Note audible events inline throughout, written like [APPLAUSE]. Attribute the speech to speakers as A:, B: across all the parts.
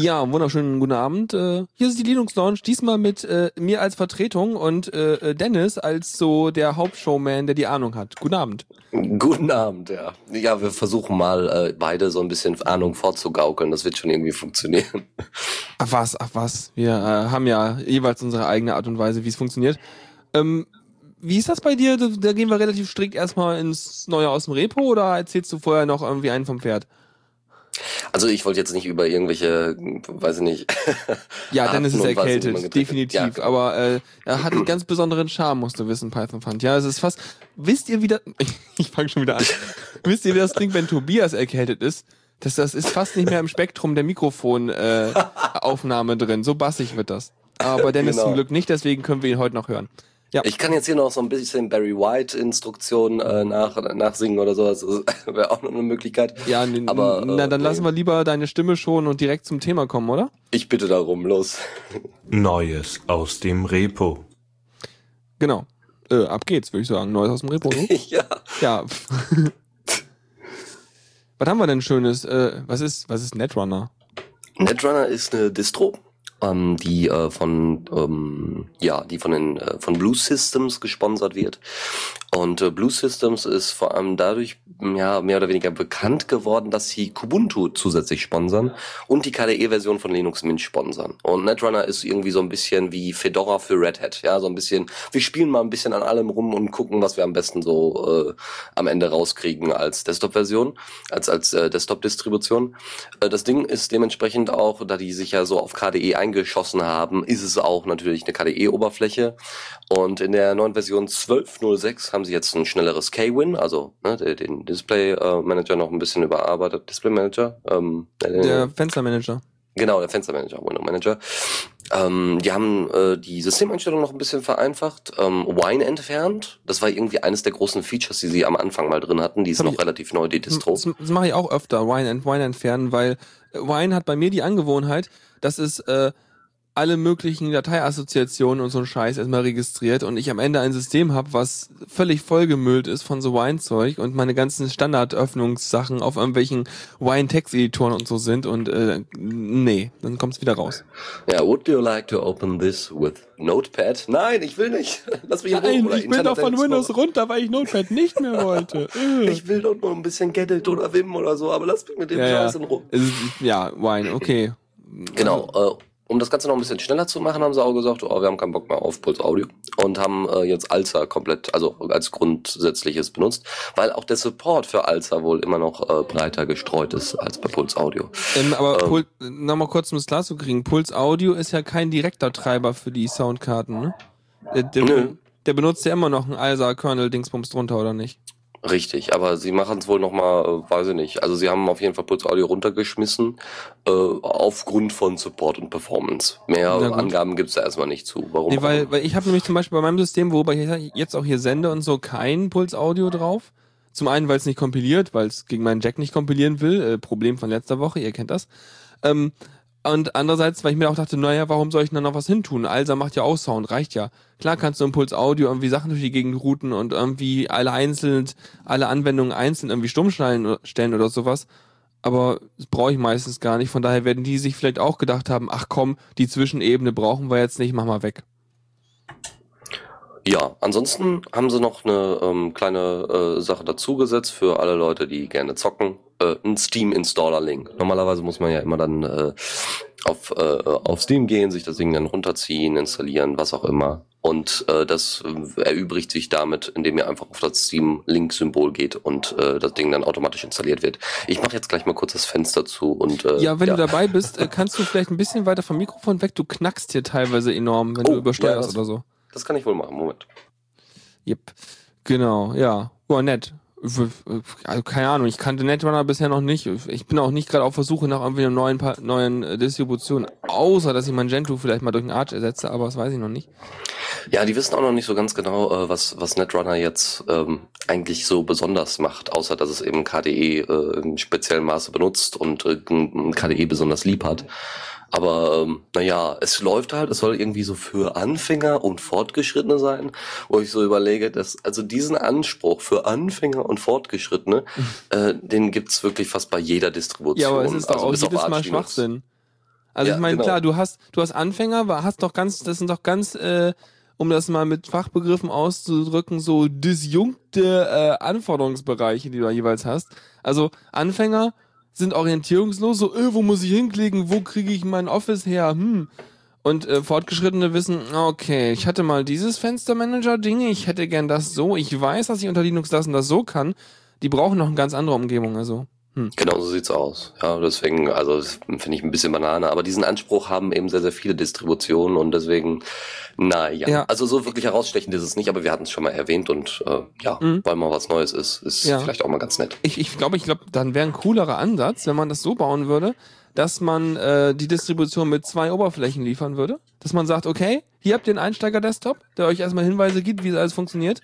A: Ja, wunderschönen guten Abend. Äh, hier ist die Linux Lounge, diesmal mit äh, mir als Vertretung und äh, Dennis als so der Hauptshowman, der die Ahnung hat. Guten Abend.
B: Guten Abend, ja. Ja, wir versuchen mal äh, beide so ein bisschen Ahnung vorzugaukeln. Das wird schon irgendwie funktionieren. [LAUGHS]
A: Ach was, ach was. Wir äh, haben ja jeweils unsere eigene Art und Weise, wie es funktioniert. Ähm, wie ist das bei dir? Da gehen wir relativ strikt erstmal ins Neue aus dem Repo oder erzählst du vorher noch irgendwie einen vom Pferd?
B: Also ich wollte jetzt nicht über irgendwelche, weiß ich nicht. [LAUGHS]
A: ja, Dennis ist erkältet, definitiv. Ja. Aber äh, er hat einen ganz besonderen Charme, musst du wissen, Python Fund. Ja, es ist fast. Wisst ihr wieder? [LAUGHS] Ich fange schon wieder an. [LAUGHS] wisst ihr, wie das klingt, wenn Tobias erkältet ist? Das, das ist fast nicht mehr im Spektrum der Mikrofonaufnahme äh, drin. So bassig wird das. Aber Dennis genau. zum Glück nicht, deswegen können wir ihn heute noch hören.
B: Ja. Ich kann jetzt hier noch so ein bisschen Barry White Instruktionen äh, nach nachsingen oder sowas. [LAUGHS] Das wäre auch noch eine Möglichkeit.
A: Ja, aber na, dann äh, lassen wir lieber deine Stimme schon und direkt zum Thema kommen, oder?
B: Ich bitte darum, los.
C: Neues aus dem Repo.
A: Genau. Äh, ab geht's, würde ich sagen. Neues aus dem Repo. Ne? [LAUGHS]
B: ja.
A: Ja. [LAUGHS] was haben wir denn Schönes? Äh, was ist was ist Netrunner?
B: Netrunner ist eine Distro ähm, die äh, von ähm, ja die von den äh, von Blue Systems gesponsert wird und äh, Blue Systems ist vor allem dadurch ja mehr oder weniger bekannt geworden, dass sie Kubuntu zusätzlich sponsern und die KDE-Version von Linux Mint sponsern und Netrunner ist irgendwie so ein bisschen wie Fedora für Red Hat ja so ein bisschen wir spielen mal ein bisschen an allem rum und gucken was wir am besten so äh, am Ende rauskriegen als Desktop-Version als als äh, Desktop-Distribution äh, das Ding ist dementsprechend auch da die sich ja so auf KDE ein eingeschossen haben, ist es auch natürlich eine KDE-Oberfläche. Und in der neuen Version 12.06 haben sie jetzt ein schnelleres K-Win, also ne, den Display äh, Manager noch ein bisschen überarbeitet. Display Manager?
A: Ähm, der Fenstermanager.
B: Genau, der Fenstermanager, Window Manager. Ähm, die haben äh, die Systemeinstellung noch ein bisschen vereinfacht, ähm, Wine entfernt. Das war irgendwie eines der großen Features, die sie am Anfang mal drin hatten. Die ist noch ich, relativ neu, die Distro.
A: Das, das mache ich auch öfter, Wine, Wine entfernen, weil Wine hat bei mir die Angewohnheit, dass es äh, alle möglichen Dateiassoziationen und so ein Scheiß erstmal registriert und ich am Ende ein System habe, was völlig vollgemüllt ist von so Wine-Zeug und meine ganzen Standardöffnungssachen auf irgendwelchen Wine-Text-Editoren und so sind und äh, nee, dann kommt's wieder raus.
B: Ja, would you like to open this with Notepad? Nein, ich will nicht. [LAUGHS] Lass mich
A: Nein, in ich bin doch von Windows runter, weil ich Notepad nicht mehr wollte. [LAUGHS]
B: ich will doch nur ein bisschen Gedit oder Vim oder so, aber lass mich mit dem
A: ja,
B: Scheiß in Ruhe.
A: Ja, Wine, okay.
B: Genau, äh, um das Ganze noch ein bisschen schneller zu machen, haben sie auch gesagt, oh, wir haben keinen Bock mehr auf Puls Audio und haben äh, jetzt Alza komplett, also als grundsätzliches benutzt, weil auch der Support für Alza wohl immer noch äh, breiter gestreut ist als bei Puls Audio.
A: Ähm, aber ähm, Pul nochmal kurz, um es klar zu kriegen, Puls Audio ist ja kein direkter Treiber für die Soundkarten, ne? Der, der, der benutzt ja immer noch einen Alza Kernel Dingsbums drunter, oder nicht?
B: Richtig, aber sie machen es wohl nochmal, äh, weiß ich nicht. Also sie haben auf jeden Fall Puls Audio runtergeschmissen, äh, aufgrund von Support und Performance. Mehr Angaben gibt's da erstmal nicht zu.
A: Warum? Nee, weil, weil ich habe nämlich zum Beispiel bei meinem System, worüber ich jetzt auch hier sende und so, kein Puls Audio drauf. Zum einen, weil es nicht kompiliert, weil es gegen meinen Jack nicht kompilieren will. Äh, Problem von letzter Woche, ihr kennt das. Ähm, und andererseits, weil ich mir auch dachte, naja, warum soll ich denn da noch was hintun? Alsa macht ja auch Sound, reicht ja. Klar kannst du Impuls Audio irgendwie Sachen durch die Gegend routen und irgendwie alle einzeln, alle Anwendungen einzeln irgendwie stumm stellen oder sowas. Aber das brauche ich meistens gar nicht. Von daher werden die sich vielleicht auch gedacht haben, ach komm, die Zwischenebene brauchen wir jetzt nicht, mach mal weg.
B: Ja, ansonsten haben sie noch eine ähm, kleine äh, Sache dazugesetzt für alle Leute, die gerne zocken. Äh, ein Steam-Installer-Link. Normalerweise muss man ja immer dann äh, auf, äh, auf Steam gehen, sich das Ding dann runterziehen, installieren, was auch immer. Und äh, das erübrigt sich damit, indem ihr einfach auf das Steam-Link-Symbol geht und äh, das Ding dann automatisch installiert wird. Ich mache jetzt gleich mal kurz das Fenster zu und äh,
A: ja, wenn ja. du dabei bist, äh, kannst du vielleicht ein bisschen weiter vom Mikrofon weg. Du knackst hier teilweise enorm, wenn oh, du übersteuerst ja, das, oder so.
B: Das kann ich wohl machen. Moment.
A: Yep. Genau, ja. Boah, nett. Also keine Ahnung, ich kannte Netrunner bisher noch nicht. Ich bin auch nicht gerade auf Versuche nach irgendwie einer neuen, neuen äh, Distribution, außer dass ich Magento vielleicht mal durch einen Arch ersetze, aber das weiß ich noch nicht.
B: Ja, die wissen auch noch nicht so ganz genau, äh, was, was Netrunner jetzt ähm, eigentlich so besonders macht, außer dass es eben KDE äh, in speziellem Maße benutzt und äh, KDE besonders lieb hat. Aber ähm, naja, es läuft halt, es soll irgendwie so für Anfänger und Fortgeschrittene sein, wo ich so überlege, dass also diesen Anspruch für Anfänger und Fortgeschrittene, äh, den gibt's wirklich fast bei jeder Distribution.
A: Ja, aber es ist doch
B: also
A: auch
B: auf
A: jedes Mal. Schwachsinn. Also
B: Ja,
A: ich meine,
B: genau.
A: klar, du hast, du hast Anfänger, hast doch ganz, das sind doch ganz, äh, um das mal mit Fachbegriffen auszudrücken, so disjunkte äh, Anforderungsbereiche, die du da jeweils hast. Also Anfänger sind orientierungslos, so, äh, wo muss ich hinklicken, wo kriege ich mein Office her, hm. Und äh, Fortgeschrittene wissen, okay, ich hatte mal dieses Fenstermanager-Ding, ich hätte gern das so, ich weiß, dass ich unter Linux das und das so kann. Die brauchen noch eine ganz andere Umgebung, also. Hm.
B: Genau so sieht's aus. Ja, deswegen, also finde ich ein bisschen Banane. Aber diesen Anspruch haben eben sehr, sehr viele Distributionen und deswegen, naja.
A: Ja.
B: Also so wirklich herausstechend ist es nicht, aber wir hatten es schon mal erwähnt und äh, ja,
A: Mhm.
B: weil mal was Neues ist, ist
A: Ja.
B: vielleicht auch mal ganz nett.
A: Ich, ich glaube, ich glaube, dann wäre ein coolerer Ansatz, wenn man das so bauen würde, dass man äh, die Distribution mit zwei Oberflächen liefern würde. Dass man sagt, okay, hier habt ihr einen Einsteiger-Desktop, der euch erstmal Hinweise gibt, wie es alles funktioniert.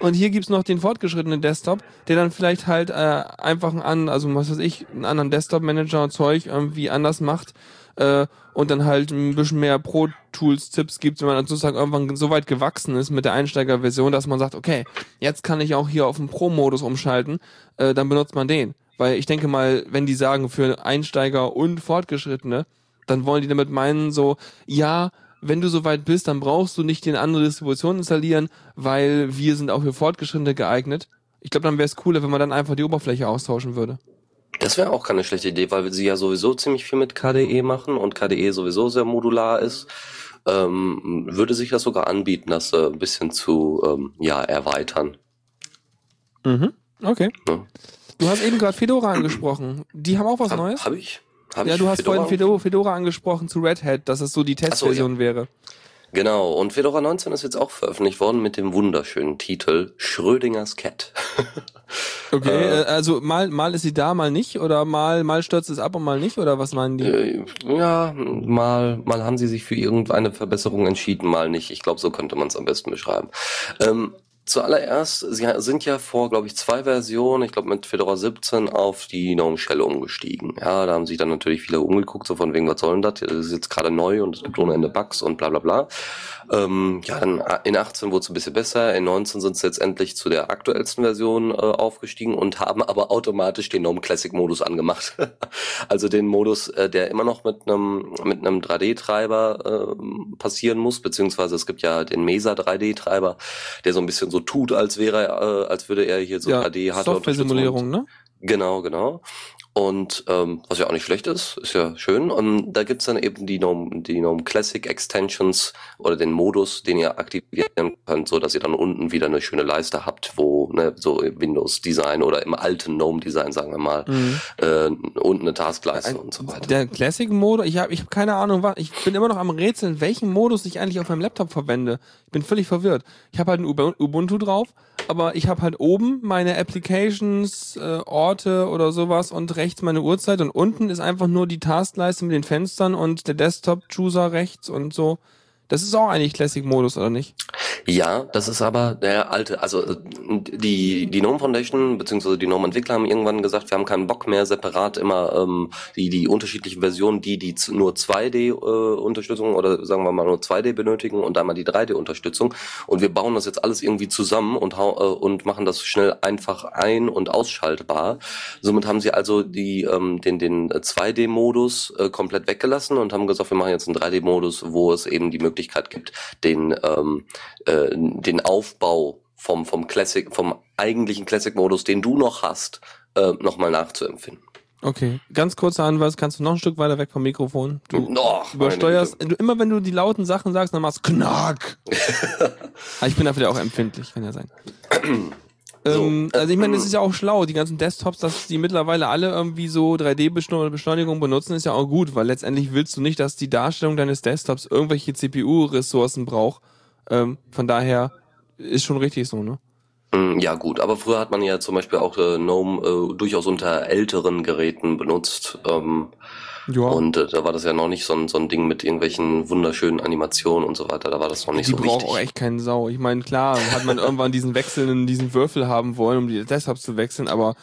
A: Und hier gibt's noch den fortgeschrittenen Desktop, der dann vielleicht halt äh, einfach einen anderen, also was weiß ich, einen anderen Desktop-Manager Zeug irgendwie anders macht äh, und dann halt ein bisschen mehr Pro-Tools-Tipps gibt, wenn man dann sozusagen irgendwann so weit gewachsen ist mit der Einsteiger-Version, dass man sagt, okay, jetzt kann ich auch hier auf den Pro-Modus umschalten, äh, dann benutzt man den. Weil ich denke mal, wenn die sagen für Einsteiger und Fortgeschrittene, dann wollen die damit meinen so, ja, wenn du so weit bist, dann brauchst du nicht die andere Distribution installieren, weil wir sind auch für Fortgeschrittene geeignet. Ich glaube, dann wäre es cooler, wenn man dann einfach die Oberfläche austauschen würde.
B: Das wäre auch keine schlechte Idee, weil sie ja sowieso ziemlich viel mit KDE machen und KDE sowieso sehr modular ist. Ähm, würde sich das sogar anbieten, das äh, ein bisschen zu ähm, ja, erweitern.
A: Mhm. Okay.
B: Ja.
A: Du hast eben gerade Fedora angesprochen. Die haben auch was
B: Hab,
A: Neues?
B: hab ich? Hab
A: ja, du hast
B: Fedora?
A: vorhin Fedora, Fedora angesprochen zu Red Hat, dass es so die Testversion wäre.
B: Genau, und Fedora 19 ist jetzt auch veröffentlicht worden mit dem wunderschönen Titel Schrödingers Cat. [LAUGHS]
A: Okay,
B: Äh.
A: äh, also mal, mal ist sie da, mal nicht, oder mal, mal stürzt es ab und mal nicht, oder was meinen die?
B: Äh, ja, mal, mal haben sie sich für irgendeine Verbesserung entschieden, mal nicht. Ich glaube, so könnte man es am besten beschreiben. Ähm, zuallererst, sie sind ja vor, glaube ich, zwei Versionen, ich glaube mit Fedora 17 auf die GNOME Shell umgestiegen. Ja, da haben sich dann natürlich viele umgeguckt, so von wegen, was soll denn das? Das ist jetzt gerade neu und es gibt ohne Ende Bugs und bla bla bla. Ähm, ja, dann in 18 wurde es ein bisschen besser, in 19 sind sie jetzt endlich zu der aktuellsten Version äh, aufgestiegen und haben aber automatisch den GNOME Classic Modus angemacht. [LAUGHS] also den Modus, äh, der immer noch mit einem mit einem 3D-Treiber äh, passieren muss, beziehungsweise es gibt ja den Mesa 3D-Treiber, der so ein bisschen so tut, als wäre er, äh, als würde er hier so
A: ja,
B: 3D
A: Software-Simulierung, ne?
B: Genau, genau. Und ähm, was ja auch nicht schlecht ist, ist ja schön. Und da gibt's dann eben die GNOME, die GNOME Classic Extensions oder den Modus, den ihr aktivieren könnt, so dass ihr dann unten wieder eine schöne Leiste habt, wo ne, so Windows Design oder im alten GNOME Design, sagen wir mal,
A: Mhm.
B: äh, unten eine Taskleiste und so weiter.
A: Der Classic-Modus, ich habe ich hab keine Ahnung, was, ich bin immer noch am Rätseln, welchen Modus ich eigentlich auf meinem Laptop verwende. Ich bin völlig verwirrt. Ich habe halt ein Ub- Ubuntu drauf, aber ich habe halt oben meine Applications, äh, Orte oder sowas und rechts meine Uhrzeit und unten ist einfach nur die Taskleiste mit den Fenstern und der Desktop-Chooser rechts und so. Das ist auch eigentlich Classic-Modus, oder nicht?
B: Ja, das ist aber der alte, also äh, die, die GNOME Foundation bzw. die GNOME Entwickler haben irgendwann gesagt, wir haben keinen Bock mehr separat immer ähm, die, die unterschiedlichen Versionen, die die nur 2D-Unterstützung oder sagen wir mal nur 2D benötigen und einmal die 3D-Unterstützung und wir bauen das jetzt alles irgendwie zusammen und, hau, äh, und machen das schnell einfach ein- und ausschaltbar. Somit haben sie also die, ähm, den, den 2D-Modus äh, komplett weggelassen und haben gesagt, wir machen jetzt einen 3D-Modus, wo es eben die Möglichkeit gibt, den ähm, äh, den Aufbau vom, vom Classic, vom eigentlichen Classic-Modus, den du noch hast, äh, nochmal nachzuempfinden.
A: Okay, ganz kurzer Hinweis, kannst du noch ein Stück weiter weg vom Mikrofon? Du
B: Och,
A: übersteuerst, du, immer wenn du die lauten Sachen sagst, dann machst du Knack. Aber [LAUGHS] ich bin dafür ja auch empfindlich, kann ja sein. Ähm,
B: So,
A: also ich meine,
B: äh,
A: das ist ja auch schlau, die ganzen Desktops, dass die mittlerweile alle irgendwie so 3D-Beschleunigung benutzen, ist ja auch gut, weil letztendlich willst du nicht, dass die Darstellung deines Desktops irgendwelche CPU-Ressourcen braucht. Ähm, von daher ist schon richtig so, ne?
B: Mm, Ja gut, aber früher hat man ja zum Beispiel auch äh, GNOME äh, durchaus unter älteren Geräten benutzt. Ähm,
A: Ja.
B: Und äh, da war das ja noch nicht so ein, so ein Ding mit irgendwelchen wunderschönen Animationen und so weiter. Da war das noch nicht
A: die
B: so
A: braucht
B: wichtig.
A: auch echt keinen Sau. Ich meine, klar, hat man irgendwann diesen wechselnden, diesen Würfel haben wollen, um die Desktops zu wechseln, aber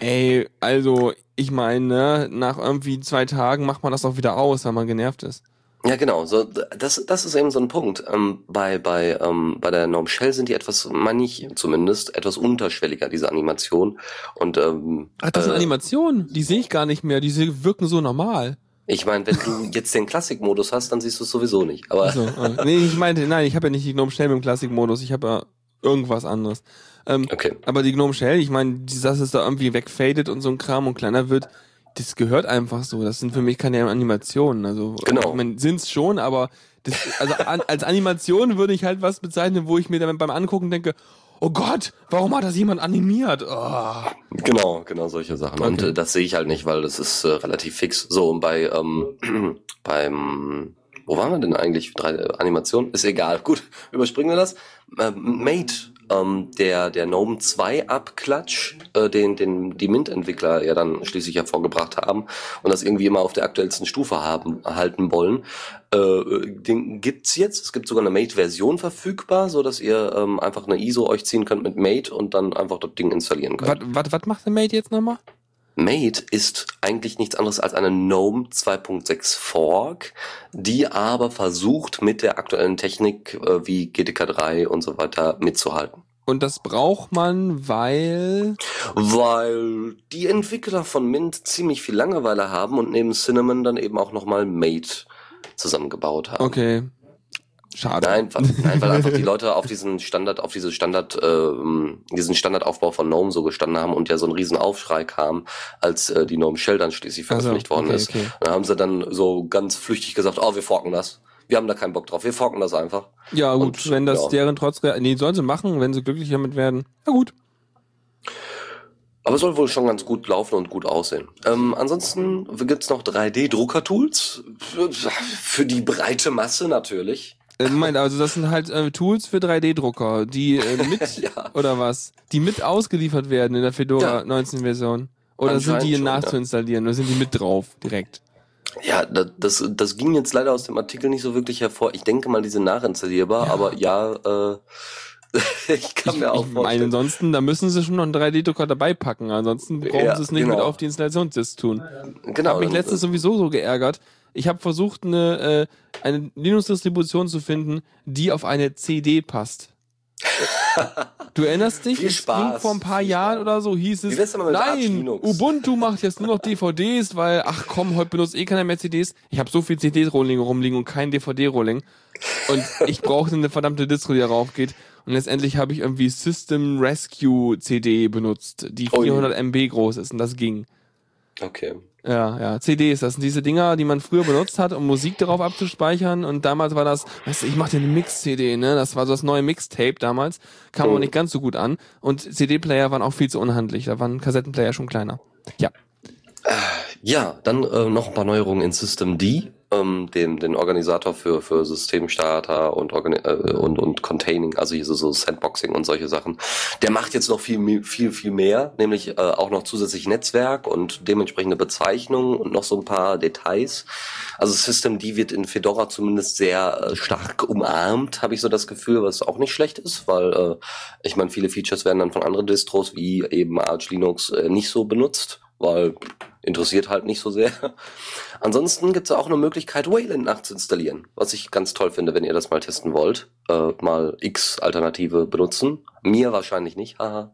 A: ey, also, ich meine, ne, nach irgendwie zwei Tagen macht man das auch wieder aus, weil man genervt ist.
B: Ja, genau. So, das, das ist eben so ein Punkt. Ähm, bei, bei, ähm, bei der Norm Shell sind die etwas, meine ich zumindest, etwas unterschwelliger, diese Animation. Und ähm,
A: Ach, das sind
B: äh,
A: Animationen, die sehe ich gar nicht mehr, die wirken so normal.
B: ich meine, wenn du jetzt den Klassikmodus hast, dann siehst du es sowieso nicht. Aber
A: Also, äh, nee, ich meinte, nein, ich habe ja nicht die Gnome Shell mit dem Klassikmodus, ich habe ja irgendwas anderes. Ähm,
B: okay.
A: Aber die Gnome Shell, ich meine, die- dass es da irgendwie wegfadet und so ein Kram und kleiner wird, das gehört einfach so. Das sind für mich keine Animationen. Also,
B: Genau.
A: ich mein, sind's schon, aber das, also an, als Animation würde ich halt was bezeichnen, wo ich mir dann beim Angucken denke, oh Gott, warum hat das jemand animiert? Oh.
B: Genau, genau solche Sachen. Und
A: Okay.
B: äh, das sehe ich halt nicht, weil das ist äh, relativ fix. So, und bei ähm, [CLEARS THROAT] beim wo waren wir denn eigentlich? Drei äh, Animationen? Ist egal. [LAUGHS] Gut, überspringen wir das. Ähm, Mate, ähm, der der Gnome 2 Abklatsch, äh, den den die Mint-Entwickler ja dann schließlich hervorgebracht haben und das irgendwie immer auf der aktuellsten Stufe haben halten wollen. Äh, den gibt's jetzt. Es gibt sogar eine Mate-Version verfügbar, so dass ihr ähm, einfach eine ISO euch ziehen könnt mit Mate und dann einfach das Ding installieren könnt.
A: Was, macht der Mate jetzt nochmal?
B: Mate ist eigentlich nichts anderes als eine GNOME 2.6 Fork, die aber versucht, mit der aktuellen Technik äh, wie GTK 3 und so weiter mitzuhalten.
A: Und das braucht man, weil.
B: Weil die Entwickler von Mint ziemlich viel Langeweile haben und neben Cinnamon dann eben auch nochmal Mate zusammengebaut haben.
A: Okay. Schade.
B: Nein, weil, nein, weil einfach die [LAUGHS] Leute auf diesen Standard, auf diese Standard, ähm, diesen Standardaufbau von GNOME so gestanden haben und ja so ein riesen Aufschrei kam, als äh, die GNOME Shell dann schließlich veröffentlicht worden
A: okay,
B: ist.
A: okay.
B: Da haben sie dann so ganz flüchtig gesagt, oh, wir forken das. Wir haben da keinen Bock drauf, wir forken das einfach.
A: Ja, gut,
B: Und,
A: wenn das
B: ja.
A: deren trotz. Nee, sollen sie machen, wenn sie glücklich damit werden. Na gut.
B: Aber soll wohl schon ganz gut laufen und gut aussehen. Ähm, ansonsten gibt's noch 3D-Drucker-Tools. Für, für die breite Masse natürlich.
A: Äh, also das sind halt äh, Tools für 3D-Drucker, die äh, [LAUGHS] mit
B: Ja.
A: oder was? Die mit ausgeliefert werden in der Fedora
B: Ja.
A: 19 Version. Oder sind die
B: schon,
A: nachzuinstallieren oder sind die mit drauf direkt?
B: Ja, da- das, das ging jetzt leider aus dem Artikel nicht so wirklich hervor. Ich denke mal, die sind nachinstallierbar,
A: Ja.
B: aber ja, äh, [LAUGHS] ich kann
A: Ich,
B: mir auch
A: ich meine,
B: vorstellen.
A: ansonsten, da müssen sie schon noch einen 3D-Drucker dabei packen. Ansonsten brauchen
B: Ja,
A: sie es nicht mit
B: genau.
A: auf die Installationsdisk tun. Ich
B: genau,
A: habe mich letztens sowieso so geärgert. Ich habe versucht, eine, äh, eine Linux-Distribution zu finden, die auf eine CD passt. [LAUGHS] Du erinnerst dich?
B: Viel Spaß,
A: ging vor ein paar Jahren oder so, hieß es, nein? Ubuntu macht jetzt nur noch DVDs, weil, ach komm, heute benutzt eh keiner mehr CDs. Ich habe so viel CD-Rolling rumliegen und kein DVD-Rolling. Und ich brauchte eine verdammte Distro, die darauf geht. Und letztendlich habe ich irgendwie System Rescue CD benutzt, die
B: Ui.
A: 400 MB groß ist und das ging.
B: Okay.
A: Ja, ja, CDs, das sind diese Dinger, die man früher benutzt hat, um Musik darauf abzuspeichern. Und damals war das, weißt du, ich mach dir eine Mix-CD, ne? Das war so das neue Mixtape damals. Kam aber
B: Mhm.
A: nicht ganz so gut an. Und CD-Player waren auch viel zu unhandlich. Da waren Kassettenplayer schon kleiner. Ja.
B: Ja, dann äh, noch ein paar Neuerungen in System D, ähm, dem den Organisator für für Systemstarter und äh, und und Containing, also hier so, Sandboxing und solche Sachen. Der macht jetzt noch viel viel viel mehr, nämlich äh, auch noch zusätzlich Netzwerk und dementsprechende Bezeichnungen und noch so ein paar Details. Also System D wird in Fedora zumindest sehr äh, stark umarmt, habe ich so das Gefühl, was auch nicht schlecht ist, weil äh, ich meine, viele Features werden dann von anderen Distros wie eben Arch Linux äh, nicht so benutzt, weil interessiert halt nicht so sehr. Ansonsten gibt es auch eine Möglichkeit, Wayland nachzuinstallieren, was ich ganz toll finde, wenn ihr das mal testen wollt. Äh, mal X-Alternative benutzen. Mir wahrscheinlich nicht, haha.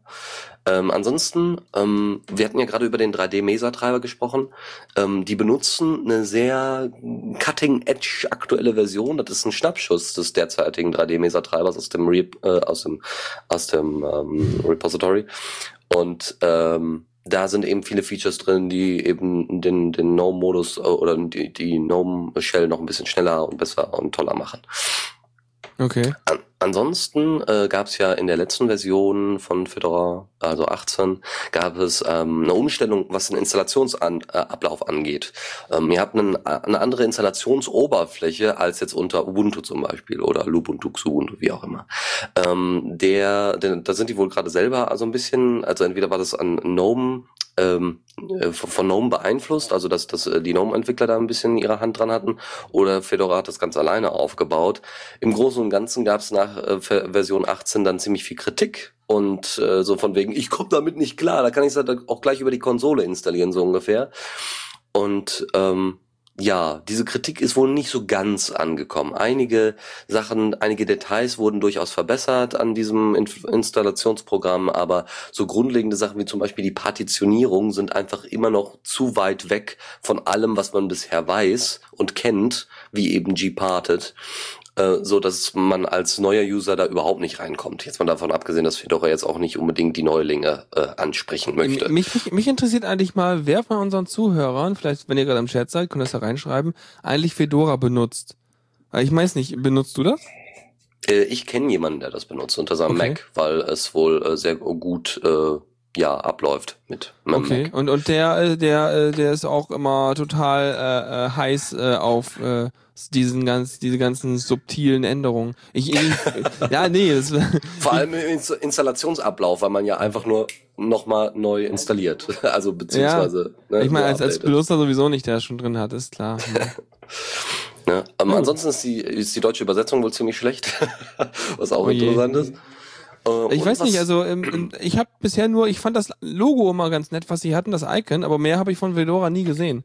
B: Ähm, ansonsten, ähm, wir hatten ja gerade über den 3D-Mesa-Treiber gesprochen. Ähm, die benutzen eine sehr cutting-edge aktuelle Version. Das ist ein Schnappschuss des derzeitigen 3D-Mesa-Treibers aus dem, Re äh, aus dem, aus dem ähm, Repository. Und ähm, da sind eben viele Features drin, die eben den, den GNOME-Modus äh, oder die, die GNOME-Shell noch ein bisschen schneller und besser und toller machen.
A: Okay.
B: An ansonsten äh, gab es ja in der letzten Version von Fedora, also 18, gab es ähm, eine Umstellung, was den Installationsablauf äh, angeht. Ähm, ihr habt einen, eine andere Installationsoberfläche als jetzt unter Ubuntu zum Beispiel oder Lubuntu, Xubuntu, wie auch immer. Ähm, der, der, da sind die wohl gerade selber also ein bisschen, also entweder war das an GNOME ähm, äh, von GNOME beeinflusst, also dass, dass äh, die GNOME-Entwickler da ein bisschen ihre Hand dran hatten, oder Fedora hat das ganz alleine aufgebaut. Im Großen und Ganzen gab es nach äh, Version 18 dann ziemlich viel Kritik und äh, so von wegen, ich komme damit nicht klar, da kann ich es halt auch gleich über die Konsole installieren, so ungefähr. Und ähm, ja, diese Kritik ist wohl nicht so ganz angekommen. Einige Sachen, einige Details wurden durchaus verbessert an diesem In Installationsprogramm, aber so grundlegende Sachen wie zum Beispiel die Partitionierung sind einfach immer noch zu weit weg von allem, was man bisher weiß und kennt, wie eben Gparted so dass man als neuer User da überhaupt nicht reinkommt. Jetzt mal davon abgesehen, dass Fedora jetzt auch nicht unbedingt die Neulinge äh, ansprechen möchte.
A: Mich, mich, mich interessiert eigentlich mal, wer von unseren Zuhörern, vielleicht wenn ihr gerade im Chat seid, könnt ihr das da reinschreiben, eigentlich Fedora benutzt. Ich weiß nicht, benutzt du das?
B: Äh, ich kenne jemanden, der das benutzt unter seinem okay. Mac, weil es wohl äh, sehr gut äh, ja abläuft mit
A: meinem okay. Mac. Und und der äh, der äh, der ist auch immer total äh, äh, heiß äh, auf äh, diesen ganz, diese ganzen subtilen Änderungen. Ich, ich ja, nee. Das, [LAUGHS]
B: Vor allem im Installationsablauf, weil man ja einfach nur nochmal neu installiert. [LAUGHS] Also beziehungsweise.
A: Ja, ne, ich meine, als, als Benutzer sowieso nicht, der schon drin hat, ist klar.
B: Ne? [LAUGHS] Ähm, oh. Ansonsten ist die, ist die deutsche Übersetzung wohl ziemlich schlecht, was auch oh interessant ist.
A: Äh, ich weiß nicht, also ähm, ich habe bisher nur, ich fand das Logo immer ganz nett, was sie hatten, das Icon, aber mehr habe ich von Vedora nie gesehen.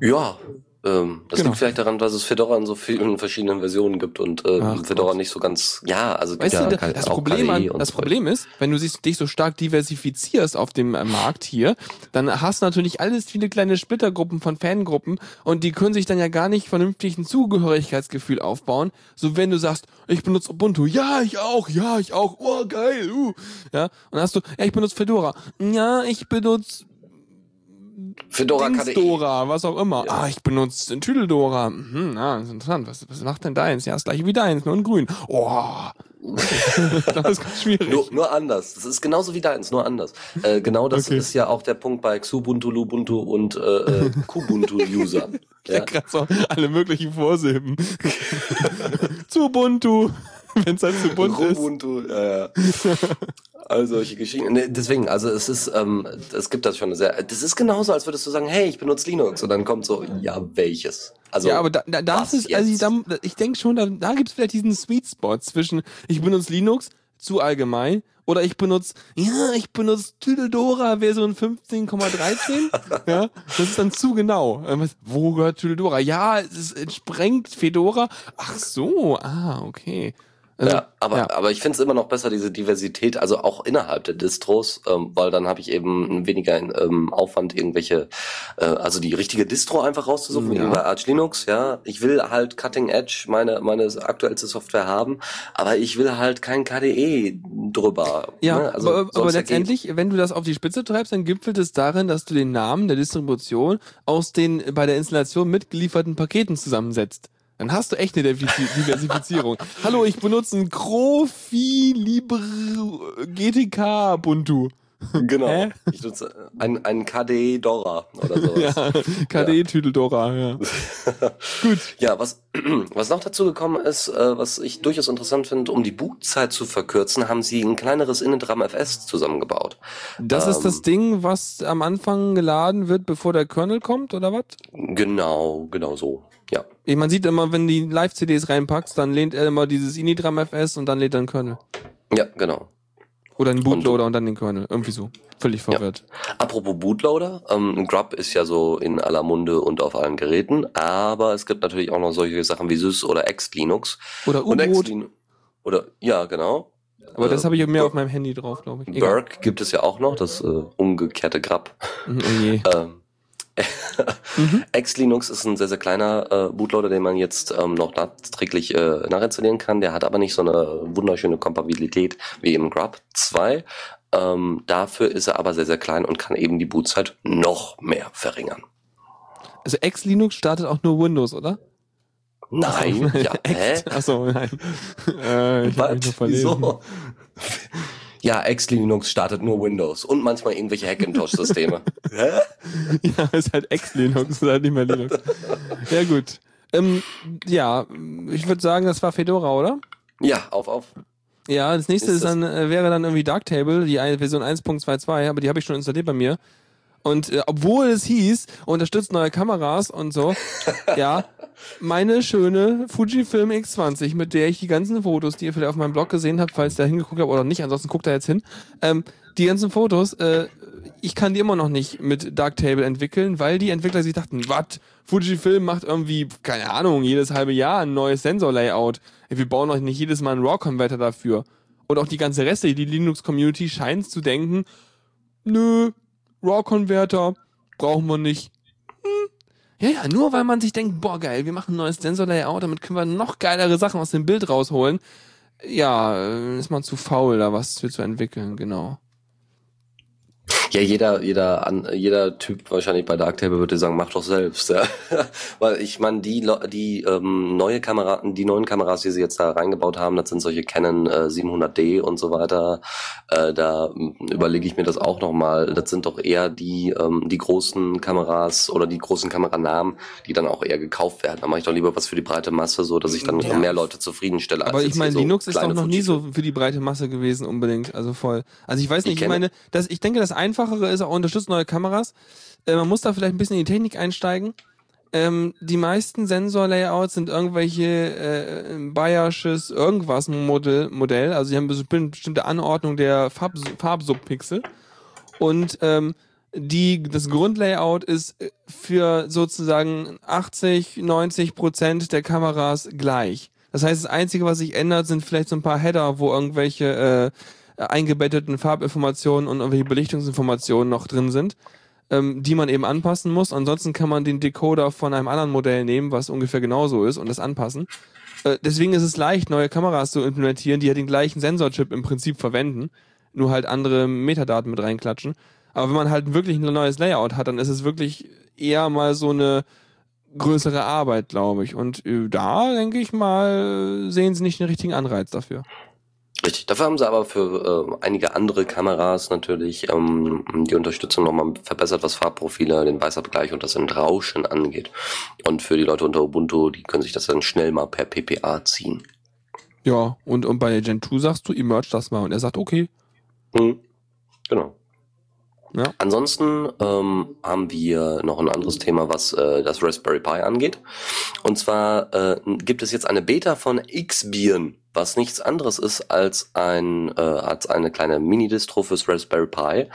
B: Ja, ähm, das genau. liegt vielleicht daran, dass es Fedora in so vielen verschiedenen Versionen gibt und äh, Ach, Fedora Gott. nicht so ganz, ja, also
A: weißt ja, du, das, Problem, an, das so Problem ist, wenn du dich so stark diversifizierst auf dem äh, Markt hier, dann hast du natürlich alles viele kleine Splittergruppen von Fangruppen und die können sich dann ja gar nicht vernünftig ein Zugehörigkeitsgefühl aufbauen. So wenn du sagst, ich benutze Ubuntu, ja, ich auch, ja, ich auch, oh geil, uh. ja, und dann hast du, ja, ich benutze Fedora, ja, ich benutze
B: Fedora
A: Dora, was auch immer. Ja. Ah, ich benutze Tüdeldora. Hm, ah, interessant. Was, was macht denn deins? Ja, das gleiche wie deins, nur in grün. Oh. [LAUGHS]
B: das ist ganz schwierig. Nur, nur, anders. Das ist genauso wie deins, nur anders. Äh, genau das okay. ist ja auch der Punkt bei Xubuntu, Lubuntu und äh, äh [LAUGHS] Kubuntu-User.
A: ja, ja. so alle möglichen Vorsilben. [LAUGHS] Zubuntu. [LAUGHS] Wenn es halt zu bunt ist.
B: Ubuntu, ja, ja. All solche Geschichten. Nee, deswegen, also es ist, ähm, es gibt das schon sehr. Das ist genauso, als würdest du sagen, hey, ich benutze Linux und dann kommt so, ja, welches?
A: Also, ja, aber da, da, das ist, also ich, da, ich denke schon, da, da gibt es vielleicht diesen Sweet Spot zwischen, ich benutze Linux, zu allgemein, oder ich benutze, ja, ich benutze Tüdeldora Version 15,13. [LAUGHS] ja, das ist dann zu genau. Wo gehört Tüdeldora? Ja, es entsprengt Fedora. Ach so, ah, okay.
B: Also, ja, aber, ja. aber ich finde es immer noch besser, diese Diversität, also auch innerhalb der Distros, ähm, weil dann habe ich eben weniger ähm, Aufwand, irgendwelche, äh, also die richtige Distro einfach rauszusuchen, ja. wie bei Arch Linux, ja. Ich will halt Cutting Edge, meine, meine aktuellste Software haben, aber ich will halt kein KDE drüber.
A: Ja, ne? also, aber, aber letztendlich, wenn du das auf die Spitze treibst, dann gipfelt es darin, dass du den Namen der Distribution aus den bei der Installation mitgelieferten Paketen zusammensetzt. Dann hast du echt eine Diversifizierung. [LAUGHS] Hallo, ich benutze ein Crofi Libre GTK Ubuntu.
B: Genau. Hä? Ich nutze ein, ein KDE Dora oder sowas.
A: Ja, KDE Tüdel Dora, ja. [LAUGHS]
B: Gut. Ja, was, [CLEARS THROAT] was noch dazu gekommen ist, äh, was ich durchaus interessant finde, um die Bootzeit zu verkürzen, haben sie ein kleineres Innendram FS zusammengebaut.
A: Das ähm, ist das ähm, Ding, was am Anfang geladen wird, bevor der Kernel kommt, oder was?
B: Genau, genau so.
A: Man sieht immer, wenn die Live-CDs reinpackst, dann lehnt er immer dieses Inidram FS und dann lädt er einen Kernel.
B: Ja, genau.
A: Oder einen Bootloader und, und dann den Kernel. Irgendwie so. Völlig verwirrt.
B: Ja. Apropos Bootloader, ähm, Grub ist ja so in aller Munde und auf allen Geräten, aber es gibt natürlich auch noch solche Sachen wie Sys oder X-Linux.
A: Oder U-Boot.
B: Oder, ja, genau.
A: Aber äh, das habe ich mehr auf meinem Handy drauf, glaube ich.
B: Egal. Berg gibt es ja auch noch, das äh, umgekehrte Grab.
A: Mhm, oh je. [LAUGHS] ähm,
B: mhm. X-Linux ist ein sehr, sehr kleiner äh, Bootloader, den man jetzt ähm, noch nachträglich äh, nachinstallieren kann. Der hat aber nicht so eine wunderschöne Kompatibilität wie im Grub 2. Ähm, dafür ist er aber sehr, sehr klein und kann eben die Bootzeit noch mehr verringern.
A: Also X-Linux startet auch nur Windows, oder?
B: Nein, ja, [LAUGHS] hä?
A: Achso, nein. [LAUGHS] Äh, ich
B: Was? Wieso? [LAUGHS] Ja, X-Linux startet nur Windows und manchmal irgendwelche Hackintosh-Systeme. [LAUGHS] Hä?
A: Ja, ist halt Ex-Linux, ist halt nicht mehr Linux. Ja, gut. Ähm, ja, ich würde sagen, das war Fedora, oder?
B: Ja, auf, auf.
A: Ja, das nächste
B: Ist
A: ist dann, äh, wäre dann irgendwie Darktable, die Version 1.22, aber die habe ich schon installiert bei mir. Und äh, obwohl es hieß, unterstützt neue Kameras und so, [LAUGHS] ja, meine schöne Fujifilm X20, mit der ich die ganzen Fotos, die ihr vielleicht auf meinem Blog gesehen habt, falls ihr da hingeguckt habt oder nicht, ansonsten guckt da jetzt hin, ähm, die ganzen Fotos, äh, ich kann die immer noch nicht mit Darktable entwickeln, weil die Entwickler sich dachten, was, Fujifilm macht irgendwie, keine Ahnung, jedes halbe Jahr ein neues Sensor-Layout. Wir bauen euch nicht jedes Mal einen RAW-Converter dafür. Und auch die ganze Reste, die Linux-Community scheint zu denken, nö, RAW-Converter brauchen wir nicht. Hm. Ja, ja, nur weil man sich denkt, boah, geil, wir machen ein neues Sensor-Layout, damit können wir noch geilere Sachen aus dem Bild rausholen. Ja, äh, ist man zu faul, da was für zu entwickeln, genau.
B: Ja, jeder, jeder, an, jeder Typ wahrscheinlich bei Darktable würde sagen, mach doch selbst. Ja. [LAUGHS] Weil ich meine, die, die ähm, neue Kamera, die neuen Kameras, die sie jetzt da reingebaut haben, das sind solche Canon äh, 700D und so weiter. Äh, da ähm, überlege ich mir das auch nochmal. Das sind doch eher die, ähm, die großen Kameras oder die großen Kameranamen, die dann auch eher gekauft werden. Da mache ich doch lieber was für die breite Masse, so dass ich dann
A: Ja.
B: mehr Leute zufriedenstelle.
A: Aber
B: als
A: ich meine,
B: so
A: Linux ist doch noch nie
B: Fujifilm.
A: so für die breite Masse gewesen unbedingt, also voll. Also ich weiß
B: Ich
A: nicht, ich,
B: kenne-
A: meine, das, ich denke, das Einfachere ist auch unterstützt neue Kameras. Äh, man muss da vielleicht ein bisschen in die Technik einsteigen. Ähm, die meisten Sensor-Layouts sind irgendwelche äh, Bayersches irgendwas Modell, Modell. Also sie haben eine bestimmte Anordnung der Farb, Farbsubpixel. Und ähm, die, das Grundlayout ist äh, für sozusagen 80, 90 Prozent der Kameras gleich. Das heißt, das Einzige, was sich ändert, sind vielleicht so ein paar Header, wo irgendwelche äh, eingebetteten Farbinformationen und irgendwelche Belichtungsinformationen noch drin sind, ähm, die man eben anpassen muss. Ansonsten kann man den Decoder von einem anderen Modell nehmen, was ungefähr genauso ist und das anpassen. Äh, deswegen ist es leicht, neue Kameras zu implementieren, die ja den gleichen Sensorchip im Prinzip verwenden, nur halt andere Metadaten mit reinklatschen. Aber wenn man halt wirklich ein neues Layout hat, dann ist es wirklich eher mal so eine größere Arbeit, glaube ich. Und äh, da, denke ich mal, sehen sie nicht den richtigen Anreiz dafür.
B: Richtig. Dafür haben sie aber für äh, einige andere Kameras natürlich ähm, die Unterstützung nochmal verbessert, was Farbprofile, den Weißabgleich und das Entrauschen angeht. Und für die Leute unter Ubuntu, die können sich das dann schnell mal per PPA ziehen.
A: Ja, und, und bei Gen 2 sagst du, emerge das mal. Und er sagt, okay.
B: Hm. Genau.
A: Ja.
B: Ansonsten ähm, haben wir noch ein anderes Thema, was äh, das Raspberry Pi angeht. Und zwar äh, gibt es jetzt eine Beta von Xbian, was nichts anderes ist als ein äh, als eine kleine Mini-Distro fürs Raspberry Pi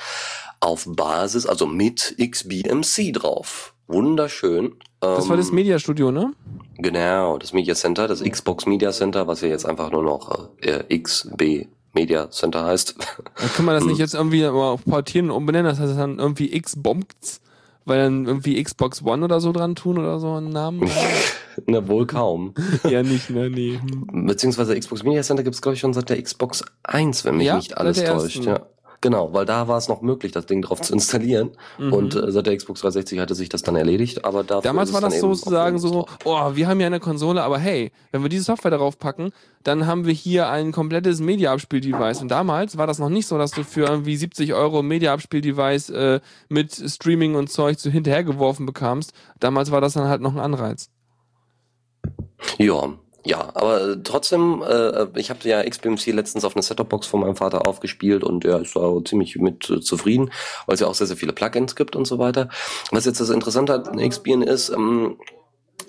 B: auf Basis, also mit XBMC drauf. Wunderschön.
A: Das war das
B: Ähm,
A: Media Studio, ne?
B: Genau, das Media Center, das Xbox Media Center, was ja jetzt einfach nur noch äh, XB Media Center heißt.
A: Dann kann man das
B: Hm.
A: nicht jetzt irgendwie mal auf portieren und umbenennen, das heißt dann irgendwie X-Bombs, weil dann irgendwie Xbox One oder so dran tun oder so einen Namen. [LAUGHS]
B: Na wohl kaum. [LAUGHS]
A: ja, nicht, ne, nee. Hm.
B: Beziehungsweise Xbox Media Center gibt's glaube ich schon seit der Xbox 1, wenn mich
A: Ja,
B: nicht alles täuscht.
A: ersten.
B: Ja. Genau, weil da war es noch möglich, das Ding drauf zu installieren.
A: Mhm.
B: Und äh, seit der Xbox 360 hatte sich das dann erledigt, aber dafür
A: Damals
B: ist
A: war das sozusagen so, oh, wir haben ja eine Konsole, aber hey, wenn wir diese Software darauf packen, dann haben wir hier ein komplettes Media-Abspiel-Device. Und damals war das noch nicht so, dass du für irgendwie 70 Euro ein Media-Abspiel-Device äh, mit Streaming und Zeug so hinterhergeworfen bekamst. Damals war das dann halt noch ein Anreiz.
B: Ja, ja, aber äh, trotzdem, äh, ich habe ja XBMC letztens auf einer Set-Top-Box von meinem Vater aufgespielt und er ist da ziemlich mit äh, zufrieden, weil es ja auch sehr, sehr viele Plugins gibt und so weiter. Was jetzt das Interessante an XBN ist, ähm,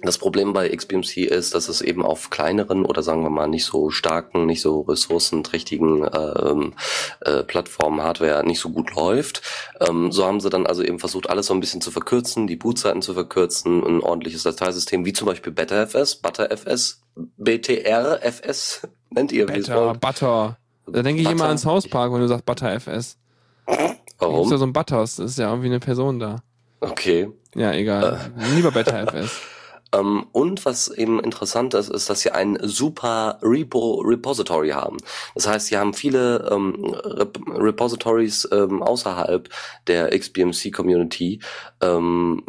B: das Problem bei XBMC ist, dass es eben auf kleineren oder sagen wir mal nicht so starken, nicht so ressourcenträchtigen ähm, äh, Plattformen, Hardware nicht so gut läuft. Ähm, so haben sie dann also eben versucht, alles so ein bisschen zu verkürzen, die Bootzeiten zu verkürzen, ein ordentliches Dateisystem, wie zum Beispiel BetterFS, ButterFS, BTRFS, [LAUGHS] nennt ihr wie es
A: Butter. Da denke ich immer
B: Butter.
A: ans Hauspark, wenn du sagst Butter FS. Da ist ja
B: Warum?
A: so ein Butters, das ist ja irgendwie eine Person da.
B: Okay.
A: Ja, egal.
B: Äh.
A: Lieber Better FS.
B: Ähm, und was eben interessant ist, ist, dass sie ein super Repo Repository haben. Das heißt, sie haben viele ähm, Rep Repositories ähm, außerhalb der XBMC Community, ähm,